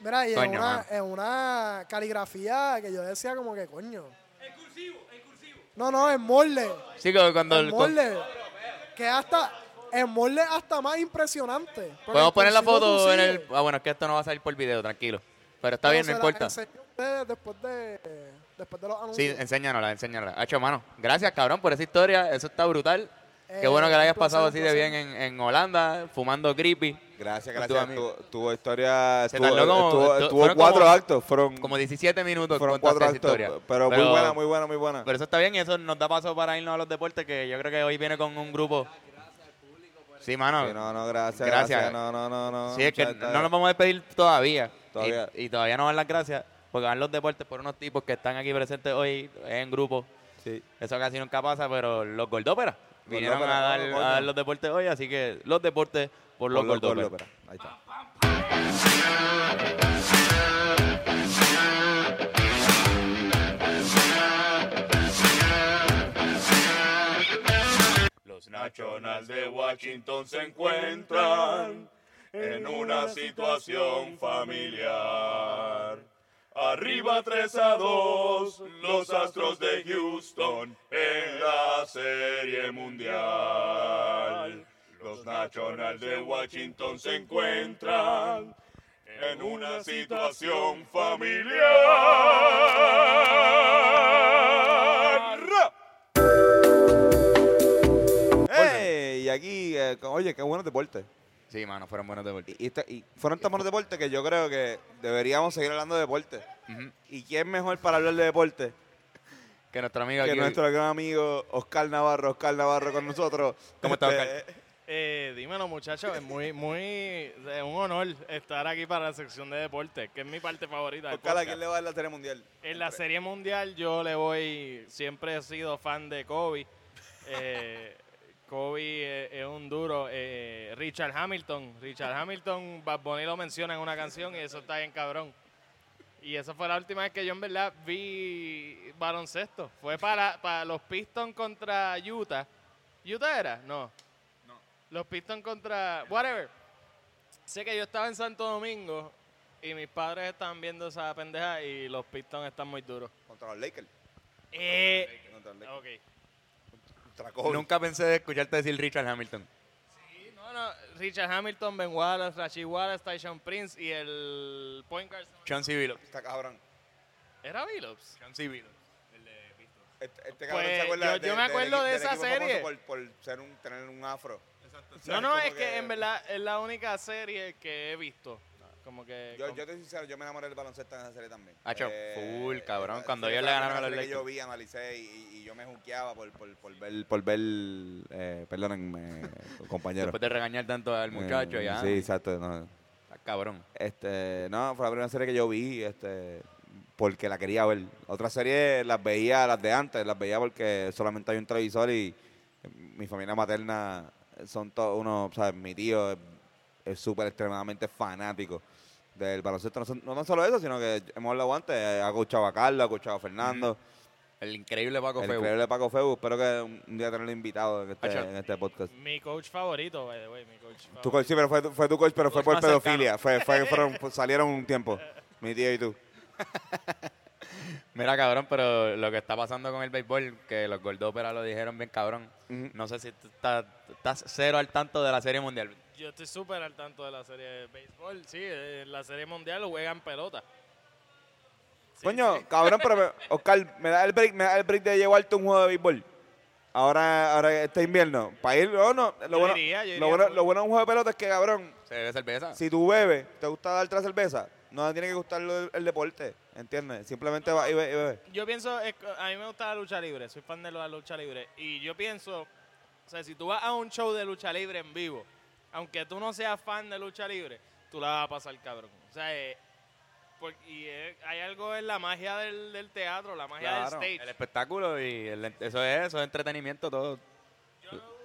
Mira, y en Coño, una, mano. en una caligrafía que yo decía como que coño. No, no, en molde. Sí, que cuando En el- molde. Que hasta, en molde hasta más impresionante. podemos poner la foto en el ah bueno, es que esto no va a salir por video, tranquilo. Pero está bien, no importa. ustedes Después de, después de los Sí, anuncios. enséñanosla, enséñanosla. Hacho, mano, gracias, cabrón, por esa historia. Eso está brutal. Qué Eh, bueno que la hayas pasado así de bien en, en Holanda, fumando creepy. Gracias, gracias. Tu, tu historia Se estuvo, tardó como- estuvo- estu- estuvo fueron cuatro como- actos. Fueron, Como 17 minutos fueron contaste cuatro esa actos. historia. Pero, muy buena, muy buena, muy buena. Pero eso está bien y eso nos da paso para irnos a los deportes, que yo creo que hoy viene con un grupo. Sí, mano. Sí, no, no, gracias. Gracias. Gracias. No, no, no, no. Sí, es que Muchas no nos vamos a despedir todavía. Todavía. Y, y todavía no dan las gracias porque van los deportes por unos tipos que están aquí presentes hoy en grupo. Sí. Eso casi nunca pasa, pero los Goldóperas vinieron a dar, no, a dar los deportes hoy, así que los deportes por los Por los Goldóperas. Goldóperas. Ahí está. Los Nationals de Washington se encuentran en una situación familiar. Arriba 3 a 2, los Astros de Houston en la Serie Mundial. Los Nationals de Washington se encuentran en una situación familiar. ¡Ey! Y aquí, eh, oye, qué buenos deportes. Sí, mano, fueron buenos deportes. Y, esta- y fueron tan buenos deportes que yo creo que deberíamos seguir hablando de deporte. Ujú. ¿Y quién mejor para hablar de deporte Que nuestro amigo que aquí... nuestro gran amigo Oscar Navarro? Oscar Navarro con nosotros. ¿Cómo está, Este, Eh, dímelo, muchachos, es muy, muy, es un honor estar aquí para la sección de deportes, que es mi parte favorita. del Oscar, ¿a quién le va a dar la Serie Mundial? En la Serie Mundial yo le voy, siempre he sido fan de Kobe. Eh, Kobe es un duro. Eh, Richard Hamilton, Richard Hamilton, Bad Bunny lo menciona en una canción y eso está bien cabrón. Y esa fue la última vez que yo en verdad vi baloncesto. Fue para, para los Pistons contra Utah. ¿Utah era? No. Los Pistons contra... Whatever. Sé que yo estaba en Santo Domingo y mis padres estaban viendo esa pendeja y los Pistons están muy duros. Contra los Lakers. Eh, Contra los Lakers. ok. Contra Kobe. Nunca pensé de escucharte decir Richard Hamilton. Sí, no, no. Richard Hamilton, Ben Wallace, Rashid Wallace, Tyson Prince y el point guard. Chauncey Billups. Está cabrón. ¿Era Billups? Chauncey Billups. Este, este Pues, cabrón se acuerda yo- yo me acuerdo de del esa serie. Por, por ser un, tener un afro. No, no, como es que, en verdad es la única serie que he visto. Como que... Yo, con- yo te soy sincero, yo me enamoré del baloncesto en esa serie también. Hacho, full, cabrón, cuando sí, ellos le la ganaron a primera los serie que Yo Lakers. vi, analicé y, y yo me juqueaba por, por, por ver, por ver eh, perdónenme, compañero. Después de regañar tanto al muchacho, Eh, ya. Sí, exacto. No, cabrón. este, no, fue la primera serie que yo vi, este, porque la quería ver. Otras series las veía, las de antes, las veía porque solamente hay un televisor y mi familia materna son todos unos, ¿sabes? Mi tío es- súper extremadamente fanático del baloncesto. No, no solo eso, sino que hemos hablado antes, eh, ha coachado a Carlos, ha coachado a Fernando. El increíble Paco El Feu. increíble Paco Feu. Espero que un día tenerlo invitado en este, Acho. en este podcast. Mi coach favorito, by the way, mi coach Tu favorito. coach, sí, pero fue, tu- fue tu coach, pero fue Coach por pedofilia. Fue, fue, fueron, salieron un tiempo, mi tío y tú. Mira, cabrón, pero lo que está pasando con el béisbol, que los Gordóperas lo dijeron bien cabrón. No sé si tú estás, estás cero al tanto de la Serie Mundial. Yo estoy súper al tanto de la serie de béisbol. Sí, en la serie mundial juegan pelota. Sí, Coño, sí. cabrón, pero me- Oscar, ¿me da el break, me da el break de llevarte un juego de béisbol? Ahora, ahora este invierno. Para ir, no, no. Lo, Yo bueno, lo, bueno, lo bueno de un juego de pelota es que, cabrón, ¿Se bebe cerveza? si tú bebes, te gusta darte la cerveza, no te tiene que gustar el, deporte, ¿entiendes? Simplemente vas y be- y bebes. Yo pienso, a mí me gusta la lucha libre, soy fan de la lucha libre. Y yo pienso, o sea, si tú vas a un show de lucha libre en vivo, aunque tú no seas fan de lucha libre, tú la vas a pasar cabrón. O sea, eh, por- y eh, hay algo en la magia del, del teatro, la magia Claro. del stage. El espectáculo y el- eso es eso es entretenimiento todo.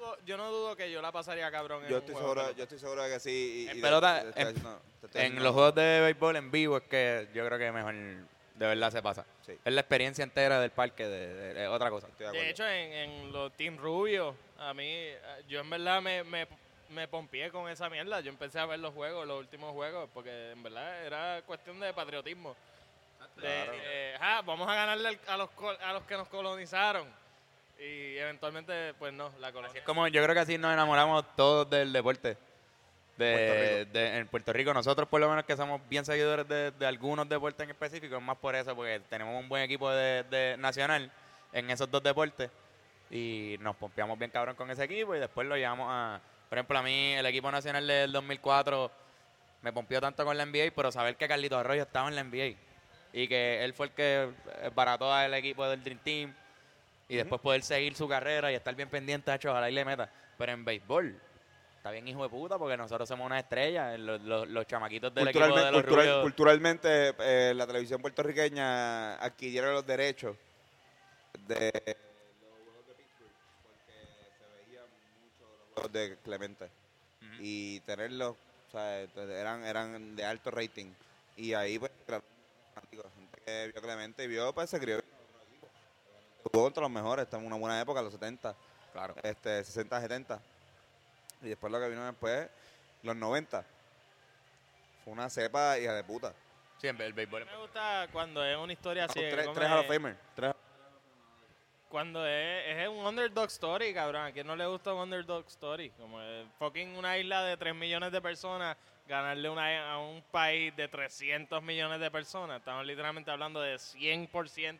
Yo no, dudo, yo no dudo que yo la pasaría cabrón en Yo un estoy, juego de seguro, yo estoy seguro de que sí. y- En y pelota, te- te estoy en- te estoy En los juegos de béisbol en vivo es que yo creo que mejor de verdad se pasa. Sí. Es la experiencia entera del parque de, de- de otra cosa. Estoy de acuerdo. De hecho, en, en los Team Rubio, a mí, eh, yo en verdad me, me, me pompié con esa mierda. Yo empecé a ver los juegos, los últimos juegos, porque en verdad era cuestión de patriotismo. De, eh, ah, vamos a ganarle al- a los, col- a los que nos colonizaron. Y eventualmente, pues no, la colonia. Es como yo creo que así nos enamoramos todos del deporte. De, Puerto de- en Puerto Rico, nosotros por lo menos que somos bien seguidores de, de algunos deportes en específico, es más por eso, porque tenemos un buen equipo de, de nacional en esos dos deportes y nos pompeamos bien cabrón con ese equipo y después lo llevamos a... Por ejemplo, a mí el equipo nacional del 2004 me pompió tanto con la NBA, pero saber que Carlitos Arroyo estaba en la NBA y que él fue el que barató al equipo del Dream Team y después poder seguir su carrera y estar bien pendiente, hecho, ojalá y le meta. Pero en béisbol, está bien hijo de puta porque nosotros somos una estrella, los, los, los chamaquitos del equipo de los cultural- rubios. culturalmente eh, la televisión puertorriqueña adquirieron los derechos de los de Pittsburgh porque se veían mucho los juegos de Clemente y tenerlos o sea, entonces eran eran de alto rating y ahí pues claro, gente que vio Clemente y vio pues se crió. Jugó contra los mejores está en una buena época los 70 Claro. este 60 70 y después lo que vino después los 90 fue una cepa hija de puta. Siempre, el béisbol. Me gusta cuando es una historia así. tres, tres es- Hall of Famer. Tres. Cuando es, es un underdog story, cabrón. ¿A quién no le gusta un underdog story? Como el fucking una isla de 3 millones de personas, ganarle una, a un país de 300 millones de personas. Estamos literalmente hablando de 100%,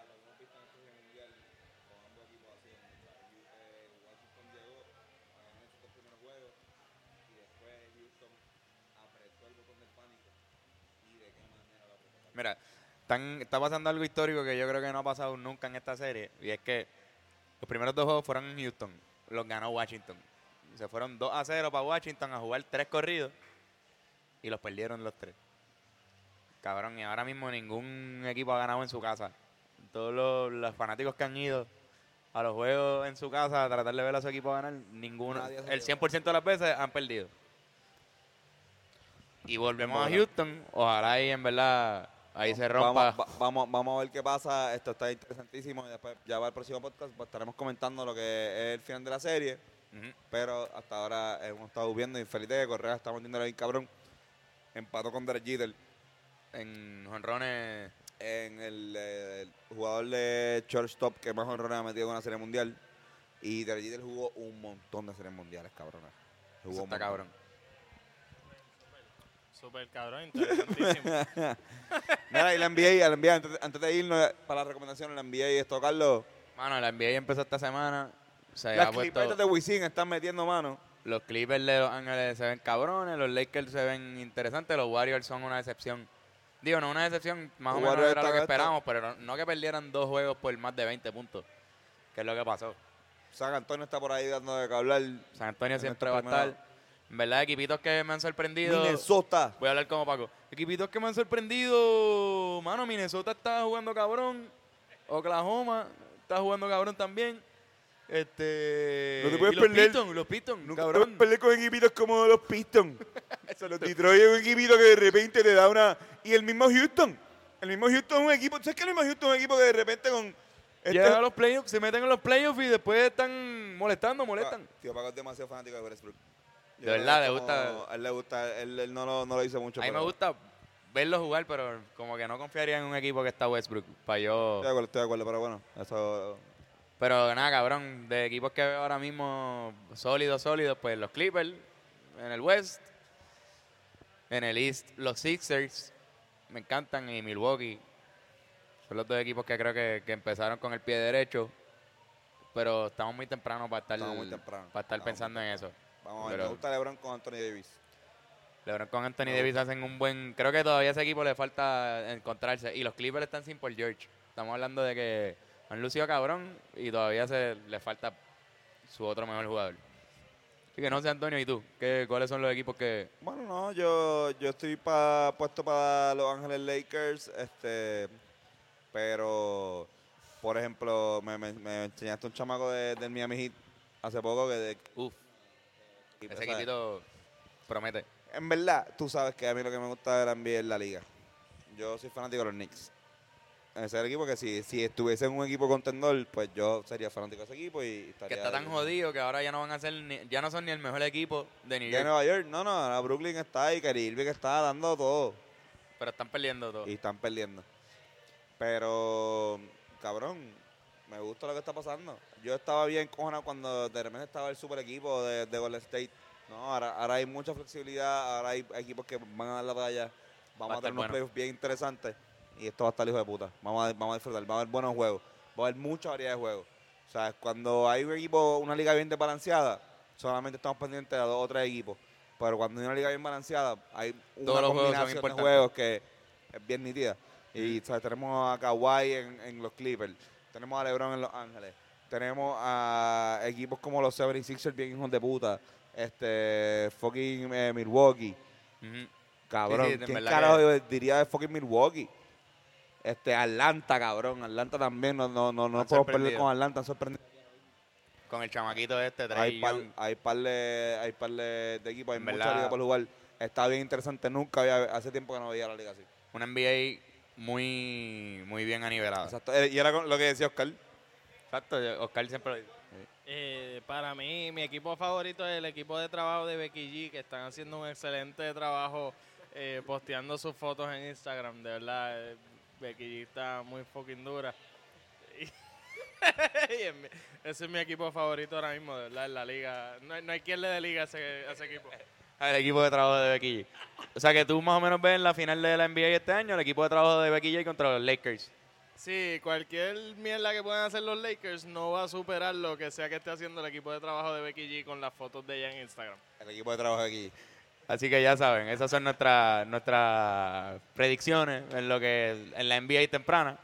Mira, están- está pasando algo histórico que yo creo que no ha pasado nunca en esta serie. Y es que los primeros dos juegos fueron en Houston. Los ganó Washington. Se fueron 2 a 0 para Washington a jugar tres corridos. Y los perdieron los tres. Cabrón, y ahora mismo ningún equipo ha ganado en su casa. Todos los, los fanáticos que han ido a los juegos en su casa a tratar de ver a su equipo ganar, ninguno. El lleva. 100% de las veces han perdido. Y volvemos a. Houston. Ojalá ahí en verdad ahí se rompa. Vamos, va- vamos, vamos a ver qué pasa. Esto está interesantísimo. Y después, ya va el próximo podcast, estaremos comentando lo que es el final de la serie. Pero hasta ahora hemos estado viendo infeliz de Correa, estamos viendo bien cabrón. Empató con Derek Jeter En jonrones. en el, eh, el jugador de shortstop que más honrones ha metido en una serie mundial. Y Derek Jeter jugó un montón de series mundiales, cabrón. Jugó Eso un está montón. cabrón. Súper cabrón, interesantísimo. Mira, y la NBA, la NBA antes, antes de irnos para la recomendación, la NBA esto, Carlos. Mano, la NBA empezó esta semana. Se Las ha puesto- clipetas de Wisin están metiendo mano. Los Clippers de Los Ángeles se ven cabrones, los Lakers se ven interesantes, los Warriors son una decepción. Digo, no una decepción, más o menos era lo que esperábamos, pero no, que perdieran dos juegos por más de 20 puntos, que es lo que pasó. San Antonio está por ahí dando de que hablar. San Antonio siempre va a estar. En verdad, equipitos que me han sorprendido. Minnesota. Voy a hablar como Paco. Equipitos que me han sorprendido. Mano, Minnesota está jugando cabrón. Oklahoma está jugando cabrón también. Este. No te puedes y los perder. Pistons, los Pistons, Nunca cabrón. puedes pelear con equipitos como los Pistons. los Detroit es un equipito que de repente te da una... Y el mismo Houston. El mismo Houston es un equipo... ¿Sabes que el mismo Houston es un equipo que de repente con... este- Llegan a los playoffs, se meten en los playoffs y después están molestando, molestan. Ah, Tío, Paco es demasiado fanático de Westbrook. De verdad, le gusta- A él le gusta... Él, él no, lo, no lo dice mucho. A mí me gusta verlo jugar, pero como que no confiaría en un equipo que está Westbrook para yo. Estoy de acuerdo, estoy de acuerdo, pero bueno. Eso... Pero nada, cabrón, de equipos que veo ahora mismo sólidos, sólidos, pues los Clippers en el West, en el East los Sixers, me encantan, y Milwaukee. Son los dos equipos que creo que, que empezaron con el pie derecho, pero estamos muy temprano para estar, temprano. para estar Estamos pensando en eso. Vamos a ver. Me gusta LeBron con Anthony Davis. LeBron con Anthony Davis hacen un buen... Creo que todavía a ese equipo le falta encontrarse. Y los Clippers están sin Paul George. Estamos hablando de que han lucido cabrón y todavía se le falta su otro mejor jugador. Así que no sé, Antonio, ¿y tú? ¿Qué, ¿Cuáles son los equipos que...? Bueno, no, yo, yo estoy pa- puesto para Los Ángeles Lakers, este, pero, por ejemplo, me, me- me enseñaste un chamaco de- del Miami Heat hace poco que... De, Uf, y, ese equipito promete. En verdad, tú sabes que a mí lo que me gusta de la NBA es la liga. Yo soy fanático de los Knicks. Ese es el equipo que si, si estuviese en un equipo contendor, pues yo sería fanático de ese equipo y Que estaría... está tan jodido que ahora ya no van a ser... ni- ya no son ni el mejor equipo de New De York, Nueva York, no, no, ahora Brooklyn está ahí, Kyrie Irving está dando todo. pero están perdiendo todo. y están perdiendo. Pero, cabrón, me gusta lo que está pasando. Yo estaba bien cojonado cuando de repente estaba el super equipo de, de Golden State. No, ahora, ahora hay mucha flexibilidad, ahora hay equipos que van a dar la batalla. Va Vamos a a, tener unos bueno. playoffs bien interesantes y esto va a estar hijo de puta. Vamos a, vamos a disfrutar, va a haber buenos juegos, va a haber mucha variedad de juegos. O sea, cuando hay un equipo, una liga bien desbalanceada, solamente estamos pendientes de dos o tres equipos. Pero cuando hay una liga bien balanceada, hay una Todos los juegos combinación de juegos que es bien nítida. Y ¿sabes? tenemos a Kawhi en, en los Clippers, tenemos a LeBron en Los Ángeles, tenemos a equipos como los 76ers bien hijos de puta, este fucking eh, Milwaukee, cabrón, Sí, ¿quién carajo diría de fucking Milwaukee? Este Atlanta, cabrón, Atlanta también, no, no, no, no podemos perder con Atlanta, sorprendido. con el chamaquito este, Hay Trey par, Young. hay par de, hay par de, de equipos, hay En mucha verdad. liga por jugar. Está bien interesante. Nunca había, hace tiempo que no veía la liga así. Una NBA muy, muy bien anivelada. Exacto. Eh, Y era lo que decía Oscar. Exacto, Oscar siempre lo dice. Eh, para mí, mi equipo favorito es el equipo de trabajo de Becky G, que están haciendo un excelente trabajo eh, posteando sus fotos en Instagram. De verdad, eh, Becky G está muy fucking dura. Y, y en mi- ese es mi equipo favorito ahora mismo, de verdad, en la liga. No, hay- no hay quien le dé liga a ese, a ese equipo. El equipo de trabajo de Becky G. O sea que tú más o menos ves en la final de la NBA este año el equipo de trabajo de Becky G contra los Lakers. Sí, cualquier mierda que puedan hacer los Lakers no va a superar lo que sea que esté haciendo el equipo de trabajo de Becky G con las fotos de ella en Instagram. El equipo de trabajo de aquí. Así que ya saben, esas son nuestras nuestras predicciones en lo que en la NBA temprana.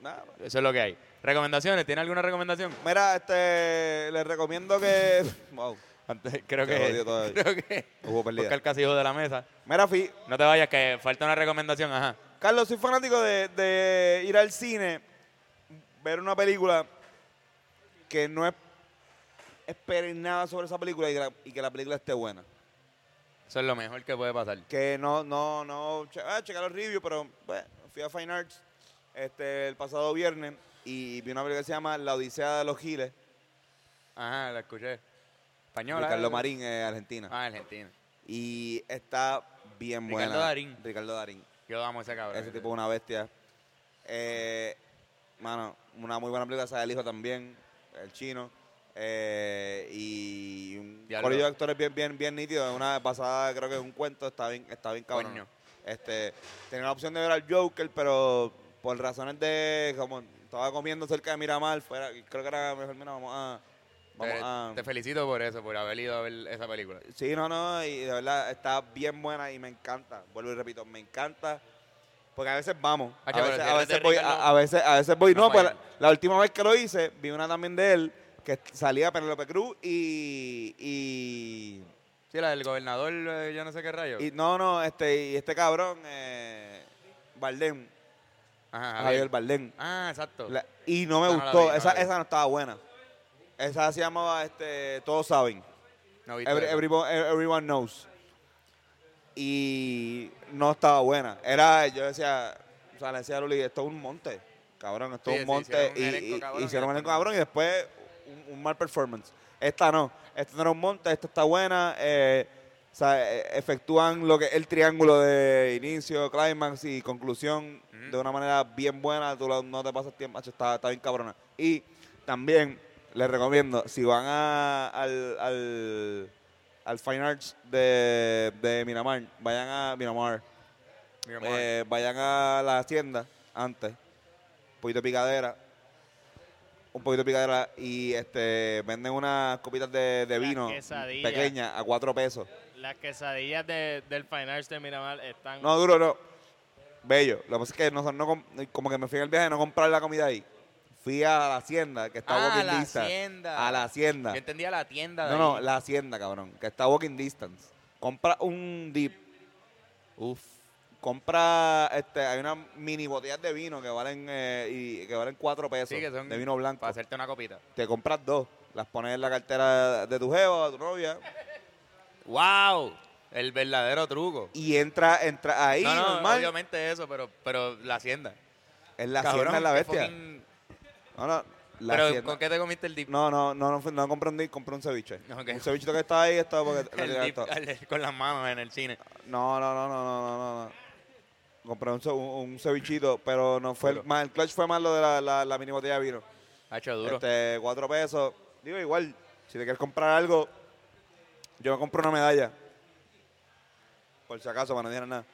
Nada. Eso es lo que hay. ¿Recomendaciones? ¿Tiene alguna recomendación? Mira, este, les recomiendo que... Wow. Antes, creo que, creo que Hubo pérdida. Oscar casi hijo de la mesa. Mira, Fi, No te vayas, que falta una recomendación, ajá. Carlos, soy fanático de, de ir al cine, ver una película que no es, esperen nada sobre esa película y que, la, y que la película esté buena. Eso es lo mejor que puede pasar. Que no, no, no, che- ah, checar los reviews, pero bueno, fui a Fine Arts este, el pasado viernes y vi una película que se llama La Odisea de los Giles, Ajá, la escuché. Española. Ricardo ¿eh? Marín, eh, Argentina. Ah, Argentina. Y está bien Ricardo buena. Darín. Ricardo Darín. Yo amo a ese cabrón. Ese tipo es una bestia. Eh, mano, una muy buena película, sale el hijo también, el chino. Eh, y un corillo de actores bien, bien, bien nítido. Una pasada, creo que es un cuento, está bien, está bien cabrón. Coño. Este, tenía la opción de ver al Joker, pero por razones de, como estaba comiendo cerca de Miramar, fuera, creo que era mejor, mira, vamos a... Vamos Te, a te felicito por eso, por haber ido a ver esa película. Sí, no, no, y de verdad está bien buena y me encanta. Vuelvo y repito, me encanta. Porque a veces vamos. A Hacho, pero veces, a veces voy, a, a veces, a veces voy. no No, pues la, última vez que lo hice, vi una también de él que salía Penelope Cruz y. y Sí, la del gobernador, eh, yo no sé qué rayo. y no, no, este, y este cabrón, eh, Bardem, Ajá, Javier Bardem. Ah, exacto. La- y no me no gustó, vi, esa, vi. esa no estaba buena. Esa se llamaba este, Todos Saben. No Every- everyone, everyone knows. Y no estaba buena. Era, yo decía, o sea, le decía a Luli, esto es un monte, cabrón, esto Sí, es un sí, monte. hicieron un y, hicieron un elenco cabrón y después un, un mal performance. Esta no, esta no era un monte, esta está buena. eh, o sea, eh, efectúan lo que el triángulo de inicio, climax y conclusión de una manera bien buena. Tú no te pasas tiempo, está, está bien cabrona. Y también les recomiendo, si van a, al, al, al Fine Arts de, de Miramar, vayan a Miramar, Miramar. eh, vayan a la hacienda antes, un poquito de picadera, un poquito de picadera y este venden unas copitas de, de vino pequeñas a cuatro pesos. Las quesadillas de- del Fine Arts de Miramar están... No, duro, no. Bello. Lo que pasa es que no, no com- como que me fui en el viaje no comprar la comida ahí. Fui a la hacienda, que está ah, walking la distance. hacienda. A la hacienda. Yo entendía la tienda de No, no, ahí. la hacienda, cabrón, que está walking distance. Compra un dip. Uf. Compra, este, hay unas mini botellas de vino que valen eh, y que valen cuatro pesos Sí, que son de vino blanco. Para hacerte una copita. Te compras dos, las pones en la cartera de tu jevo, de tu novia ¡Wow! El verdadero truco. y entra, entra ahí no, no, normal. obviamente eso, pero, pero la hacienda. En la Cabrón, hacienda es la bestia. fucking- No, no, la Pero. ¿con qué te comiste el dip? No, no, no, no, no compré un dip, compré un ceviche. Un cevichito que estaba ahí estaba porque... El dip al- con las manos en el cine. No, no, no, no, no, no, no. Compré un, ce- un, un cevichito, pero no fue el, más, el clutch fue más lo de la, la, la mini botella de vino. Ha hecho duro. Este, cuatro pesos. Digo, igual, si te quieres comprar algo, yo me compro una medalla. Por si acaso, para no digan nada.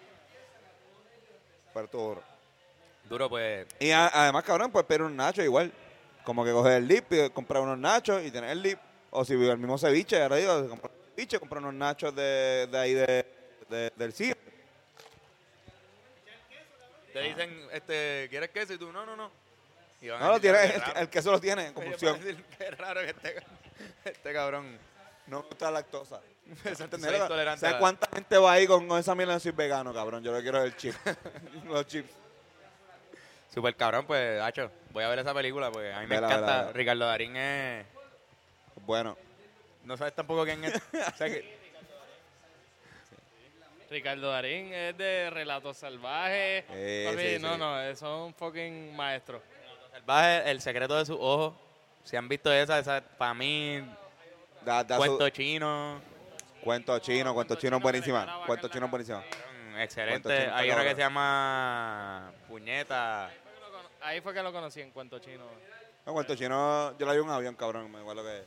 Pero estuvo duro. Duro, pues. Y a- además, cabrón, pues pedir un nacho igual. Como que coger el dip y comprar unos nachos y tener el dip. O si el mismo ceviche, ahora digo, comprar un ceviche, comprar unos nachos de, de ahí de, de- del cine. Te dicen, este, ¿quieres queso? Y tú, no, no, no. Y van a No lo decir, tiene, "Qué el, raro". el queso lo tiene en Oye, compulsión. van a decir, Qué raro que este, este cabrón. No me gusta la lactosa. Exacto, ¿Entendés? soy intolerante a ¿Sabes la- cuánta gente va ahí con, con esa mierda de soy vegano, cabrón? Yo lo quiero el chip. Los chips. Super cabrón, pues, Hacho, voy a ver esa película porque a mí me Vela, encanta. vela, vela. Ricardo Darín es... Bueno, No sabes tampoco quién es. O sea que- Ricardo Darín es de Relatos Salvajes. Eh, Papi, sí, no, sí. no, son fucking maestros. Salvaje, El secreto de sus ojos. Si han visto esa, esa para mí, da, da su- cuento chino, cuento chino, cuento chino es buenísima. Cuento chino es buenísima. excelente. Cuento chino, Hay una que se llama Puñeta. Ahí fue que lo conocí en Cuento Chino. No, cuento chino, yo la vi en un avión, cabrón. Me acuerdo que.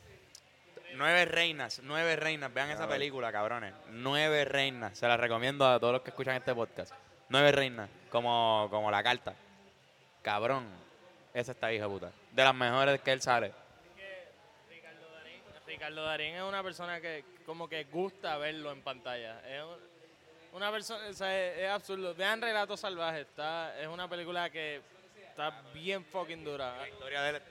Nueve reinas, nueve reinas. Vean esa película, cabrones. Nueve reinas. Se la recomiendo a todos los que escuchan este podcast. Nueve reinas, como, como la carta. Cabrón. Esa está hija puta. De las mejores que él sale. Ricardo Darín es una persona que como que gusta verlo en pantalla. Es un- una persona, o sea, es, es absurdo. Vean Relatos Salvajes, está, es una película que está bien fucking dura. La historia de él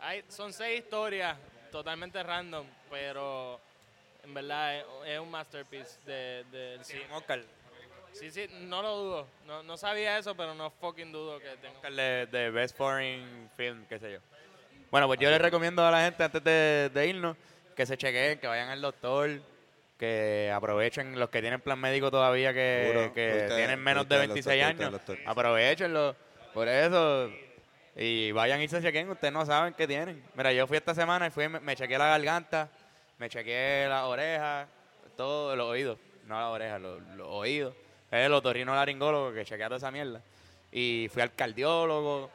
Hay, son seis historias totalmente random, pero en verdad es, es un masterpiece de, del Sí, cine. un Oscar. Sí, sí, no lo dudo. No, no sabía eso, pero no fucking dudo que tenga. Oscar de, de Best Foreign Film, qué sé yo. Bueno, pues yo les recomiendo a la gente antes de, de irnos que se chequeen, que vayan al doctor, que aprovechen los que tienen plan médico todavía que, Seguro. que Usted- tienen menos usted de al 26 doctor, usted años. Aprovechenlo. Por eso. Y vayan y se chequen, ustedes no saben qué tienen. Mira, yo fui esta semana y fui, me, me chequeé la garganta, me chequeé las orejas, todo, los oídos. No las orejas, los, los oídos. Es el otorrino laringólogo que chequea toda esa mierda. Y fui al cardiólogo.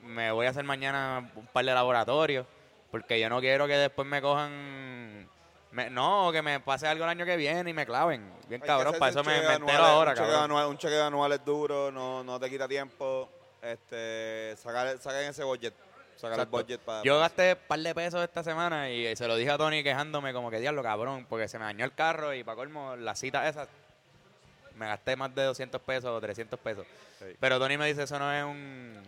Me voy a hacer mañana un par de laboratorios. Porque yo no quiero que después me cojan. me- no, que me pase algo el año que viene y me claven. Bien Hay cabrón, para eso me, chequeo entero ahora, un chequeo cabrón. anual- un chequeo anual es duro, no, no te quita tiempo. Este, sacar, saquen ese budget. Sacar Exacto. el budget para. Yo gasté un par de pesos esta semana y se lo dije a Tony quejándome como que diablo cabrón, porque se me dañó el carro y para colmo la cita esa me gasté más de 200 pesos o 300 pesos. Pero Tony me dice eso no es un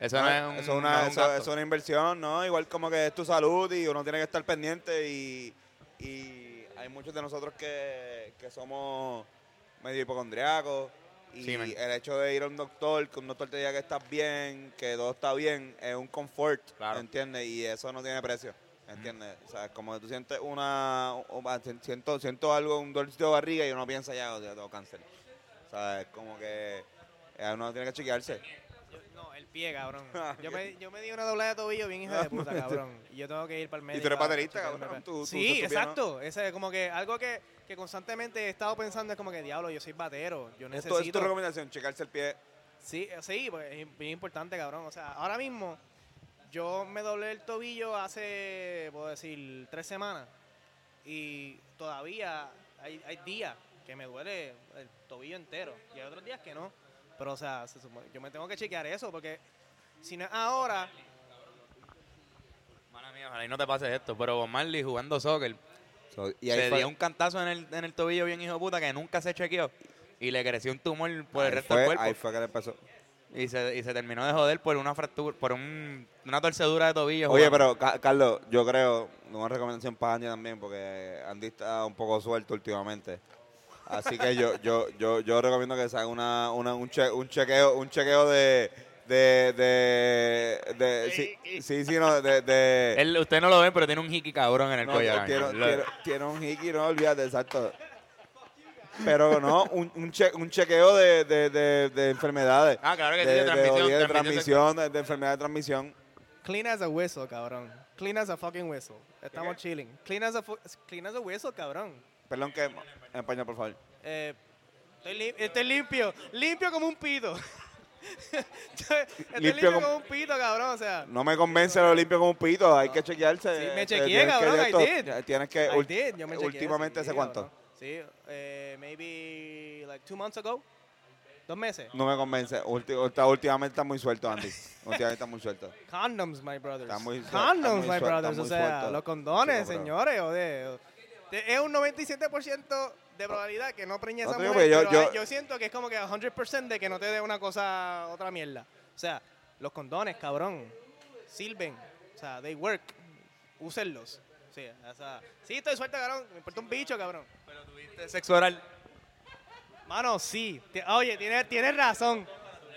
eso no, es un, eso es una, no es un eso- gasto". eso es una inversión, ¿no? Igual como que es tu salud y uno tiene que estar pendiente y, y hay muchos de nosotros que, que somos medio hipocondriacos y Sí, el hecho de ir a un doctor, que un doctor te diga que estás bien, que todo está bien, es un confort, Claro. ¿entiendes? Y eso no tiene precio, ¿entiendes? O sea, como que tú sientes una, un- ah, siento, siento algo, un dolorcito de barriga y uno piensa ya, tengo cáncer. O sea, es como que uno tiene que chequearse. No, el pie, cabrón. Yo me, yo me di una doblada de tobillo bien hijo de puta, cabrón. Y yo tengo que ir para el médico. tú eres baterista, checarme cabrón, tú- tú sí, exacto. Ese es como que algo que, que constantemente he estado pensando es como que, diablo, yo soy batero. Yo Esto es necesito... tu recomendación, checarse el pie. Sí, eh, sí, pues es bien importante, cabrón. O sea, ahora mismo yo me doblé el tobillo hace, puedo decir, tres semanas. Y todavía hay, hay días que me duele el tobillo entero. Y hay otros días que no. Pero, o sea, se supone- yo me tengo que chequear eso porque si no es ahora, Mala mía, ojalá y no te pases esto, pero Bob Marley jugando soccer So, y ahí se fue- dio un cantazo en el, en el tobillo bien hijo de puta que nunca se chequeó y le creció un tumor por el ahí resto fue- del cuerpo. Ahí fue que le empezó. Y se, y se terminó de joder por una fractura, por un- una torcedura de tobillo. Oye, jugando. pero Ca- Carlos, yo creo, una recomendación para Andy también, porque Andy está un poco suelto últimamente. Así que yo, yo, yo, yo recomiendo que se haga una, una- un, che- un chequeo, un chequeo de, de, de, de- sí, sí, sí, no, de, de Él, usted no lo ve, pero tiene un hiki cabrón en el no, ahora tiene, tiene- tiene un hiki, no olvídate, exacto. Pero no, un, un, che- un chequeo de, de, de, de enfermedades. Ah, claro que de, de de transmisión, de transmisión transmisión, de, de enfermedad de transmisión. clean as a whistle, cabrón. Clean as a fucking whistle. Estamos chilling. Clean as a, clean as a whistle, cabrón. Perdón que en español, por favor. Eh, estoy, estoy limpio. Limpio como un pito. estoy Limpio limpio, como- como un pito, cabrón. O sea, No me convence lo limpio como un pito, hay que chequearse. Sí, me Este, chequeé, que cabrón, I esto- did. Tienes que, I did, yo me últimamente, ¿hace cuánto? Sí, eh, maybe like two months ago. Dos meses. No me convence. Está- últimamente está muy suelto, Andy. últimamente está muy suelto. Condoms, my brothers. Está muy Condoms, está muy my brothers. está O sea, suelto. los condones, Sí, señores. De- es un 97% de probabilidad que no preñe No esa mujer, yo- pero yo- siento que es como que 100% de que no te dé una cosa, otra mierda. O sea, los condones, cabrón, sirven. O sea, they work. Úsenlos. Sí, o sea, sí, estoy suelto, cabrón. Me importa un bicho, cabrón. Pero tuviste sexo oral. Mano, sí. Oye, tienes, tienes razón.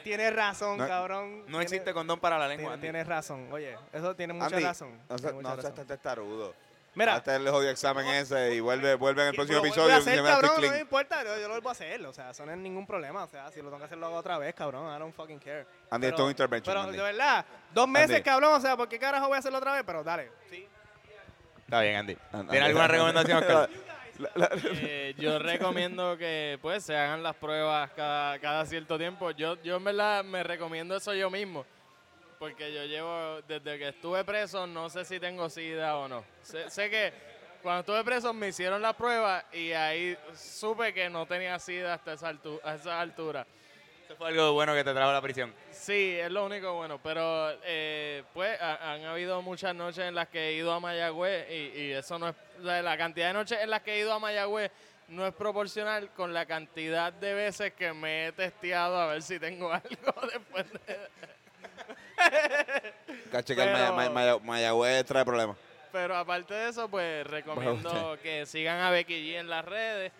Tienes razón, No- cabrón. No Tienes- existe condón para la lengua. Tienes, Andy. tienes razón. Oye, eso tiene mucha Andy, razón. No, tiene se- mucha no razón. seas testarudo. Mira, Hazte el jodido examen ese y vuelve, vuelve en el próximo lo vuelvo episodio. a hacer, y me das cabrón, no me importa, yo, yo lo vuelvo a hacer, o sea, eso no es ningún problema, o sea, si lo tengo que hacer lo hago otra vez, cabrón, I don't fucking care. Andy, esto es un intervention, Pero, Andy. de verdad, dos meses, Andy. cabrón, o sea, ¿por qué carajo voy a hacerlo otra vez? Pero dale, sí. Está bien, Andy. ¿Tiene alguna recomendación, Oscar? Eh, yo recomiendo que pues se hagan las pruebas cada, cada cierto tiempo. Yo, yo en verdad me recomiendo eso yo mismo. Porque yo llevo, desde que estuve preso, no sé si tengo sida o no. Sé, sé que cuando estuve preso me hicieron la prueba y ahí supe que no tenía sida hasta esa, altu- a esa altura. Eso fue algo bueno que te trajo la prisión. Sí, es lo único bueno, pero eh, pues ha- han habido muchas noches en las que he ido a Mayagüez y, y eso no es, sea, la cantidad de noches en las que he ido a Mayagüez no es proporcional con la cantidad de veces que me he testeado a ver si tengo algo después de... Caché que el Pero- Maya- Maya- Maya- Mayagüez trae problemas. Pero aparte de eso, pues recomiendo que sigan a Becky G en las redes.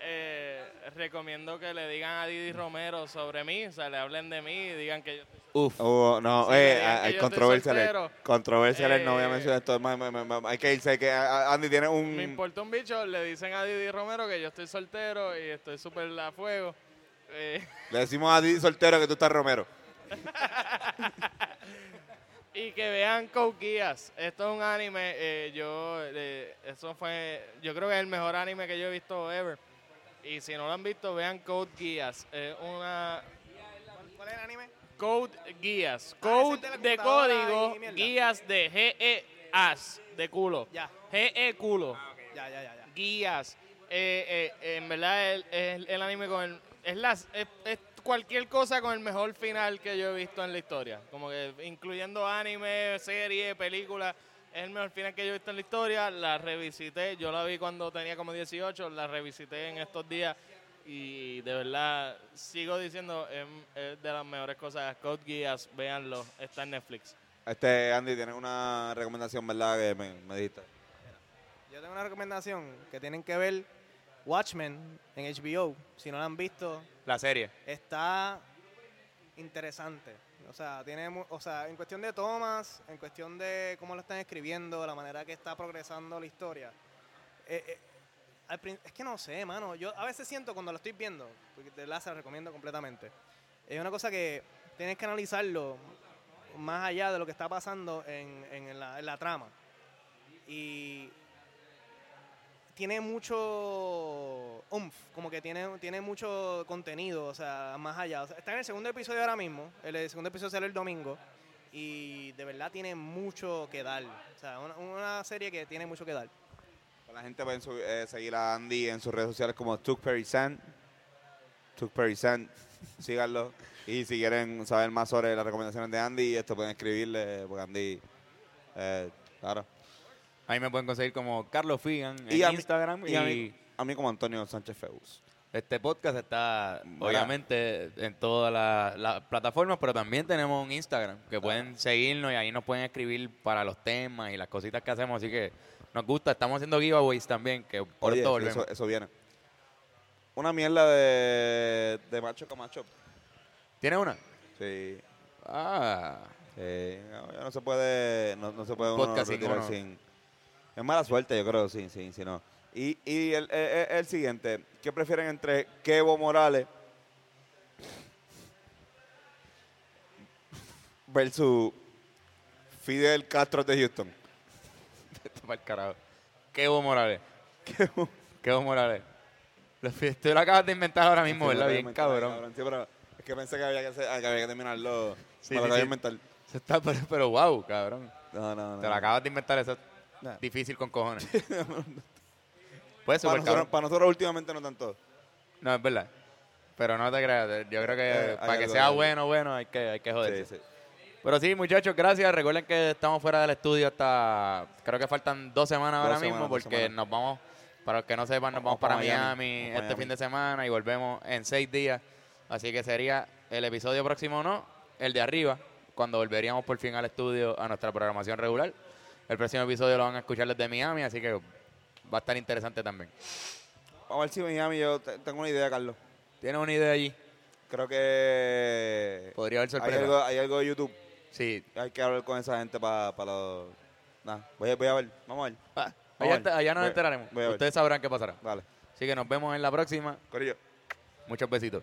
Eh, recomiendo que le digan a Didi Romero sobre mí, o sea, le hablen de mí y digan que yo Uf. Oh, no, Sí, eh, me digan que hay yo estoy controversia. soltero. Controversia, no voy a Eh, mencionar esto. ma- ma- ma- ma- Hay que irse. hay que, a- a- Andy tiene Me un. importa un bicho, le dicen a Didi Romero que yo estoy soltero y estoy súper a fuego. Eh, Le decimos a Didi soltero que tú estás Romero. Y que vean Code Geass. Esto es un anime, eh, yo, eh, eso fue, yo creo que es el mejor anime que yo he visto ever. Y si no lo han visto, vean Code Geass. Es una... ¿Cuál es el anime? Code Geass. Ah, Code de código, guías de G-E-As, de culo. G-E culo. ya, ya, ya. ya. guías. Eh, eh, en verdad, el, el, el anime con el- es, las, es, es cualquier cosa con el mejor final que yo he visto en la historia. Como que incluyendo anime, serie, película. Es el mejor final que yo he visto en la historia. La revisité. Yo la vi cuando tenía como 18. La revisité en estos días. Y de verdad, sigo diciendo, es, es de las mejores cosas. Code Geass, véanlo. Está en Netflix. Este, Andy, tienes una recomendación, ¿verdad? Que me, me dijiste. Yo tengo una recomendación que tienen que ver Watchmen en HBO. Si no la han visto, La serie. está interesante. O sea, tiene, o sea, en cuestión de tomas, en cuestión de cómo lo están escribiendo, la manera que está progresando la historia. eh, eh, es que no sé, mano. Yo a veces siento cuando lo estoy viendo, porque de verdad se la recomiendo completamente. Es una cosa que tienes que analizarlo más allá de lo que está pasando en, en la, en la trama. Y tiene mucho como que tiene, tiene mucho contenido, o sea, más allá. Está en el segundo episodio ahora mismo, el segundo episodio sale el domingo, y de verdad tiene mucho que dar. O sea, una, serie que tiene mucho que dar. La gente puede eh, seguir a Andy en sus redes sociales como Tuk Perry San. Tuk Perry San. Síganlo. Y si quieren saber más sobre las recomendaciones de Andy, esto pueden escribirle, porque Andy, eh, claro. Ahí me pueden conseguir como Carlos Figan en Y a mí- Instagram. y Y, a mí- A mí como Antonio Sánchez Feus. este podcast está, obviamente, en todas las plataformas, pero también tenemos un Instagram que pueden seguirnos y ahí nos pueden escribir para los temas y las cositas que hacemos. Así que nos gusta. Estamos haciendo giveaways también, que pronto Oye, volvemos. eso, eso viene. Una mierda de, de macho camacho. ¿Tienes una? Sí. Ah. Sí, no, ya no se puede, no, no se puede uno Podcast sin retirar uno. sin- Es mala suerte, yo creo, sí, sí, sí, no. Y, y el, el- el siguiente, ¿qué prefieren entre Kevo Morales versus Fidel Castro de Houston? Para el carajo. ¿Qué Evo Morales? Kevo. ¿Qué Evo Morales? Lo, tú lo acabas de inventar ahora mismo, Sí, ¿verdad? Bien cabrón. cabrón, sí, pero es que pensé que había que, hacer- que, había que terminarlo. Sí. Eso está, pero, pero wow, cabrón. No, no, no. Te lo acabas de inventar, eso es Nah. difícil con cojones. Puede ser para, nosotros, para nosotros últimamente no tanto. No, es verdad. Pero no te creas, yo creo que Eh, para que algo, sea bueno, bueno, hay que, hay que joderse. Sí, sí. Pero sí, muchachos, gracias. Recuerden que estamos fuera del estudio hasta, creo que faltan dos semanas Dos ahora semanas, mismo, porque semanas. nos vamos, para los que no sepan, nos Vamos vamos para pa' Miami, este Miami. fin de semana y volvemos en seis días. Así que sería el episodio próximo, no, el de arriba, cuando volveríamos por fin al estudio a nuestra programación regular. El próximo episodio lo van a escuchar desde Miami, así que va a estar interesante también. Vamos a ver si Miami, yo te- tengo una idea, Carlos. ¿Tienes una idea allí? Creo que Podría haber hay sorpresa. algo, hay algo de YouTube. Sí. Hay que hablar con esa gente para los... Nah, voy, a- voy a ver. Vamos a ver. Ah, Vamos allá, está- allá nos Voy- enteraremos. voy a ver. Ustedes sabrán qué pasará. Vale. Así que nos vemos en la próxima. Corillo. Muchos besitos.